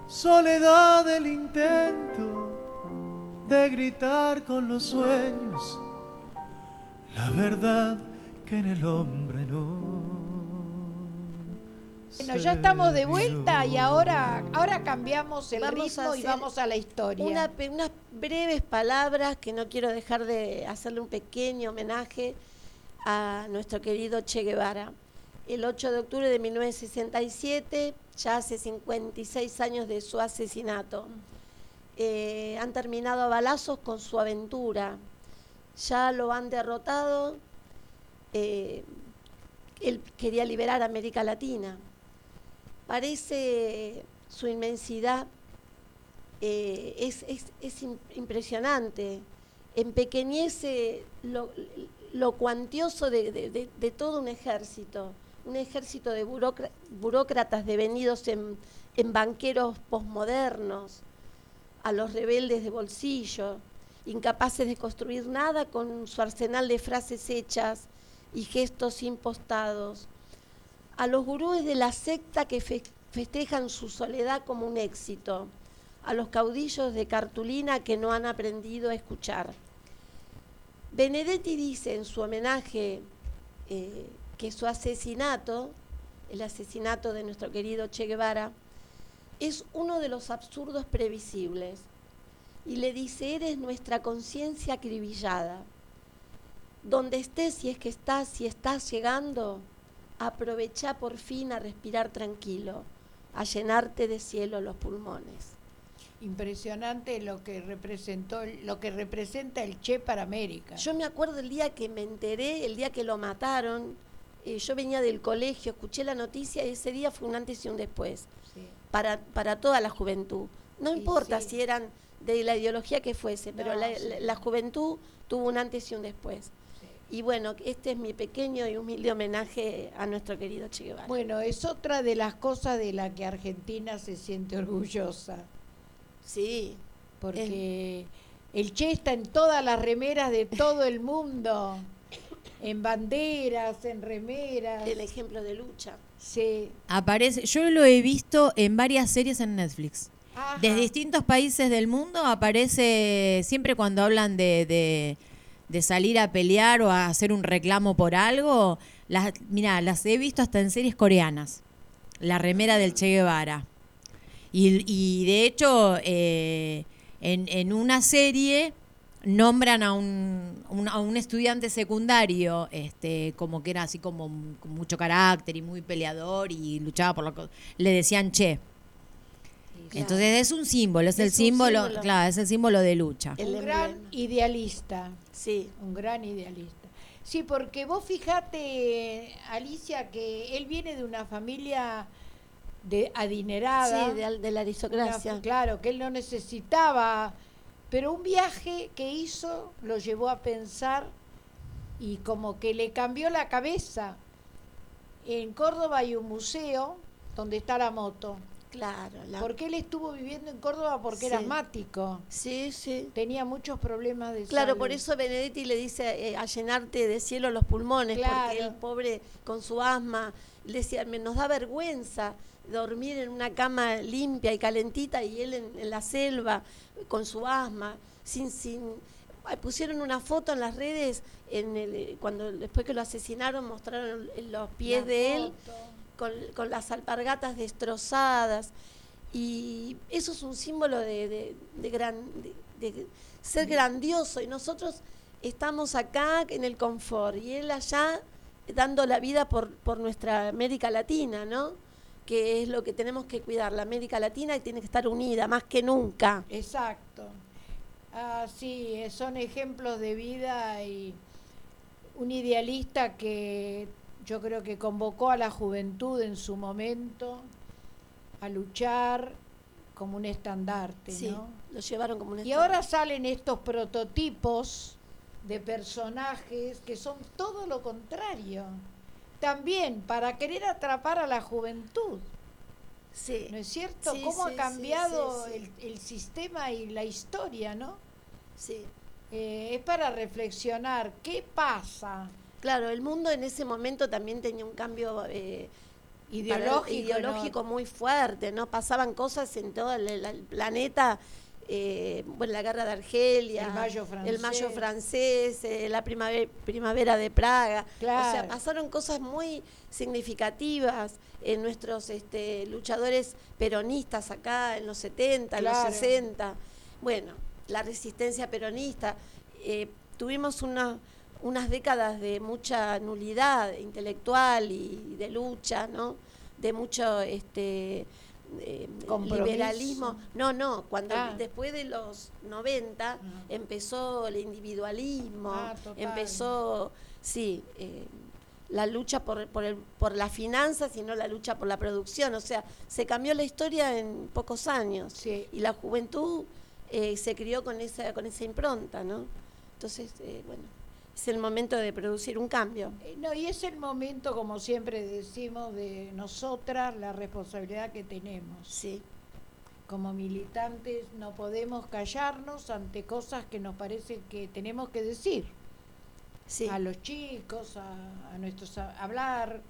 Soledad del intento de gritar con los sueños, la verdad que en el hombre no. Bueno, ya estamos de vuelta y ahora, ahora cambiamos el Vamos a ritmo y vamos a la historia. Una unas breves palabras que no quiero dejar de hacerle un pequeño homenaje a nuestro querido Che Guevara. El 8 de octubre de 1967, ya hace 56 años de su asesinato. Eh, han terminado a balazos con su aventura. Ya lo han derrotado. Eh, él quería liberar América Latina. Parece su inmensidad eh, es, es- es im- impresionante. Empequeñece lo, lo cuantioso de, todo un ejército, un ejército de burócra- burócratas devenidos en, en banqueros posmodernos, a los rebeldes de bolsillo, incapaces de construir nada con su arsenal de frases hechas y gestos impostados, a los gurúes de la secta que fe- festejan su soledad como un éxito, a los caudillos de cartulina que no han aprendido a escuchar. Benedetti dice en su homenaje eh, que su asesinato, el asesinato de nuestro querido Che Guevara, es uno de los absurdos previsibles. Y le dice, eres nuestra conciencia acribillada. Donde estés, si es que estás, si estás llegando, aprovecha por fin a respirar tranquilo, a llenarte de cielo los pulmones. Impresionante lo que representó, lo que representa el Che para América. Yo me acuerdo el día que me enteré, el día que lo mataron, eh, yo venía del colegio, escuché la noticia y ese día fue un antes y un después Sí. para, para toda la juventud. No importa sí. si eran de la ideología que fuese, pero No, la, la- la juventud tuvo un antes y un después. Y bueno, este es mi pequeño y humilde homenaje a nuestro querido Che Guevara. Bueno, es otra de las cosas de la que Argentina se siente orgullosa, Sí, porque el Che está en todas las remeras de todo el mundo. en banderas, en remeras. El ejemplo de lucha. Sí. Aparece, yo lo he visto en varias series en Netflix. Ajá. De distintos países del mundo aparece siempre cuando hablan de, de, de salir a pelear o a hacer un reclamo por algo. Las, mira, las he visto hasta en series coreanas. La remera del Che Guevara. Y, y de hecho, eh, en, en una serie nombran a un, un- a un estudiante secundario este como que era así como con mucho carácter y muy peleador y luchaba por lo que le decían che entonces es un símbolo es, el Es símbolo, símbolo. claro es el símbolo de lucha El un gran emblema. idealista. Sí. Un gran idealista. Sí, porque vos fijate, Alicia, que él viene de una familia de adinerada. Sí, de, la aristocracia. Una- claro, que él no necesitaba, pero un viaje que hizo lo llevó a pensar y como que le cambió la cabeza. En Córdoba hay un museo donde está la moto, Claro. la- porque él estuvo viviendo en Córdoba porque era asmático, Sí, sí. tenía muchos problemas de Claro, salud. por eso Benedetti le dice eh, a llenarte de cielo los pulmones, porque el pobre con su asma le decía, "Me- nos da vergüenza dormir en una cama limpia y calentita y él en, en la selva con su asma, sin sin ay, pusieron una foto en las redes en el, cuando después que lo asesinaron mostraron los pies La de él. Con, con las alpargatas destrozadas. Y eso es un símbolo de, de- de gran, de, ser grandioso. Y nosotros estamos acá en el confort y él allá dando la vida por, por nuestra América Latina, ¿no? Que es lo que tenemos que cuidar. La América Latina tiene que estar unida más que nunca. Exacto. Ah, sí, eh, son ejemplos de vida y un idealista que yo creo que convocó a la juventud en su momento a luchar como un estandarte, Sí, ¿no? lo llevaron como un Y ahora salen estos prototipos de personajes que son todo lo contrario. También para querer atrapar a la juventud. Sí. ¿No es cierto? Sí, ¿Cómo sí, ha cambiado el sistema y la historia, no? Sí. Eh, es para reflexionar. ¿Qué pasa? Claro, el mundo en ese momento también tenía un cambio eh, Ideológico, muy fuerte, ¿no? Pasaban cosas en todo el, planeta, eh, bueno, la guerra de Argelia, El Mayo el Mayo francés. eh, la primavera, primavera de Praga. O sea, Claro. pasaron cosas muy significativas en nuestros este, luchadores peronistas acá en los 70, en Claro. los 60. Bueno, la resistencia peronista. eh, tuvimos una, unas décadas de mucha nulidad intelectual y de lucha, ¿no? De mucho este eh, liberalismo. No, no, cuando Ah. después de los 90 empezó el individualismo, Ah, empezó, sí, eh, la lucha por, por, el, por las finanzas y no la lucha por la producción. O sea, se cambió la historia en pocos años. Sí. Y la juventud eh, se crió con esa, con esa impronta, ¿no? Entonces, eh, bueno, es el momento de producir un cambio. Eh, No, y es el momento, como siempre decimos, de nosotras, la responsabilidad que tenemos. Sí, Como militantes no podemos callarnos ante cosas que nos parece que tenemos que decir. sí. A los chicos, a, a nuestros a- hablar,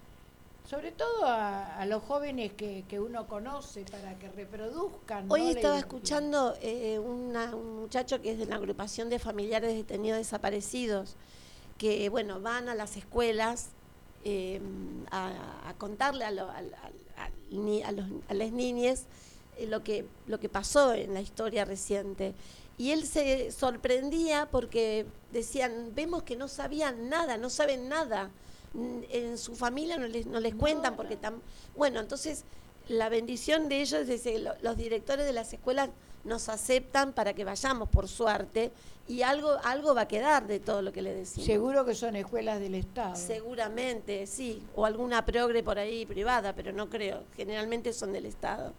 sobre todo a, a los jóvenes que, que uno conoce para que reproduzcan. Hoy estaba escuchando eh, una- un muchacho que es de la agrupación de familiares detenidos desaparecidos, que bueno, van a las escuelas eh, a, a contarle a, lo- a los- a las niñas eh, lo, que, lo que pasó en la historia reciente. Y él se sorprendía porque decían, vemos que no sabían nada, no saben nada. Mm, En su familia no les, no les cuentan porque tan... Bueno, entonces la bendición de ellos es que lo- los directores de las escuelas nos aceptan para que vayamos, por suerte, y algo, algo va a quedar de todo lo que le decimos. Seguro que son escuelas del Estado. Seguramente, sí, o alguna progre por ahí privada, pero no creo, generalmente son del Estado.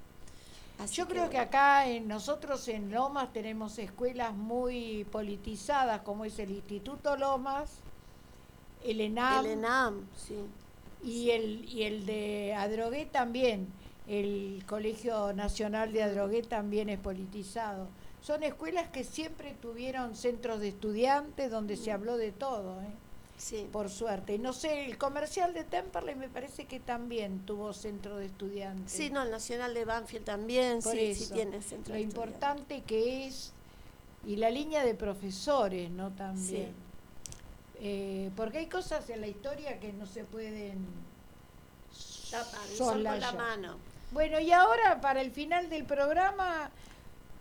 Así Yo creo que acá en nosotros en Lomas tenemos escuelas muy politizadas, como es el Instituto Lomas, el ENAM, El ENAM, sí. y el y el de Adrogué también. El Colegio Nacional de Adrogué también es politizado. Son escuelas que siempre tuvieron centros de estudiantes donde se habló de todo. ¿eh? Sí. por suerte. No sé, el comercial de Temperley me parece que también tuvo centro de estudiantes. Sí, no, el Nacional de Banfield también, Por sí, sí eso, tiene centro Lo de estudiantes. importante que es, y la línea de profesores, ¿no? También. Eh, porque hay cosas en la historia que no se pueden Tapar, con la mano. Bueno, y ahora para el final del programa,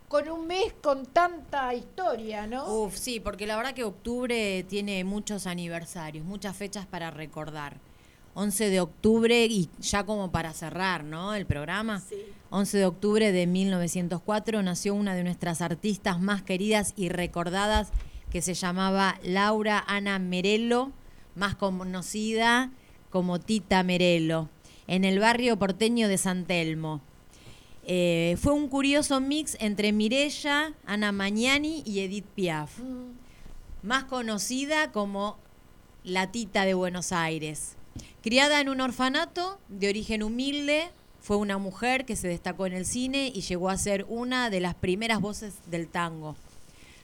con un mes con tanta historia, ¿no? Uf, sí, porque la verdad que octubre tiene muchos aniversarios, muchas fechas para recordar. 11 de octubre y ya como para cerrar, ¿no? El programa. Sí. 11 de octubre de 1904 nació una de nuestras artistas más queridas y recordadas que se llamaba Laura Ana Merello, más conocida como Tita Merello, en el barrio porteño de San Telmo. Eh, fue un curioso mix entre Mirella, Ana Magnani y Edith Piaf, más conocida como la Tita de Buenos Aires. Criada en un orfanato de origen humilde, fue una mujer que se destacó en el cine y llegó a ser una de las primeras voces del tango.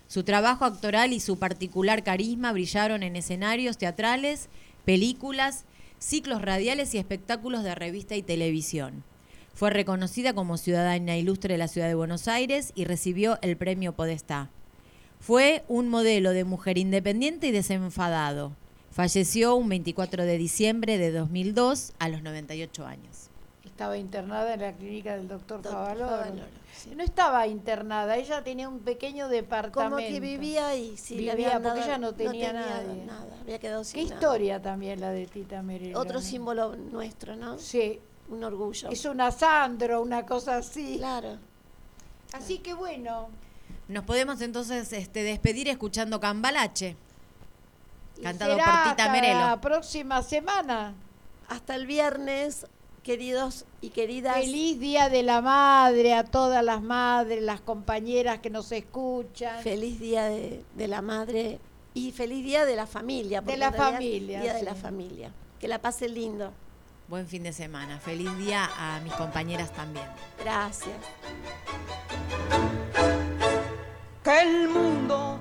Su trabajo actoral y su particular carisma brillaron en escenarios teatrales, películas, ciclos radiales y espectáculos de revista y televisión. Fue reconocida como ciudadana ilustre de la ciudad de Buenos Aires y recibió el premio Podestá. Fue un modelo de mujer independiente y desenfadado. Falleció un 24 de diciembre de 2002 a los 98 años. Estaba internada en la clínica del doctor Doctor Favaloro. Favaloro, sí. No estaba internada, ella tenía un pequeño departamento. Como que vivía ahí, sí, Vivía, porque dado- ella no tenía nada. nadie. había quedado sin Qué nada. historia también la de Tita Merelo. Otro ¿no? símbolo nuestro, ¿no? Sí, Un orgullo. es una Sandro, una cosa así. Claro. Así que bueno, Nos podemos entonces este, despedir escuchando Cambalache, y cantado será por Tita hasta Merelo. La próxima semana. Hasta el viernes, queridos y queridas. Feliz Día de la Madre a todas las madres, las compañeras que nos escuchan. Feliz día de, de la madre y feliz día de la familia. porque la familia, Día de la familia. Que la pasen lindo. Buen fin de semana. Feliz día a mis compañeras también. Gracias. que el mundo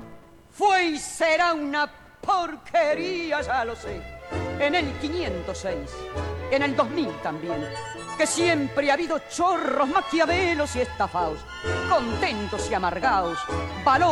fue y será una porquería, ya lo sé. En el 506, en el 2000 también, que siempre ha habido chorros, maquiavelos y estafados, contentos y amargados, valores.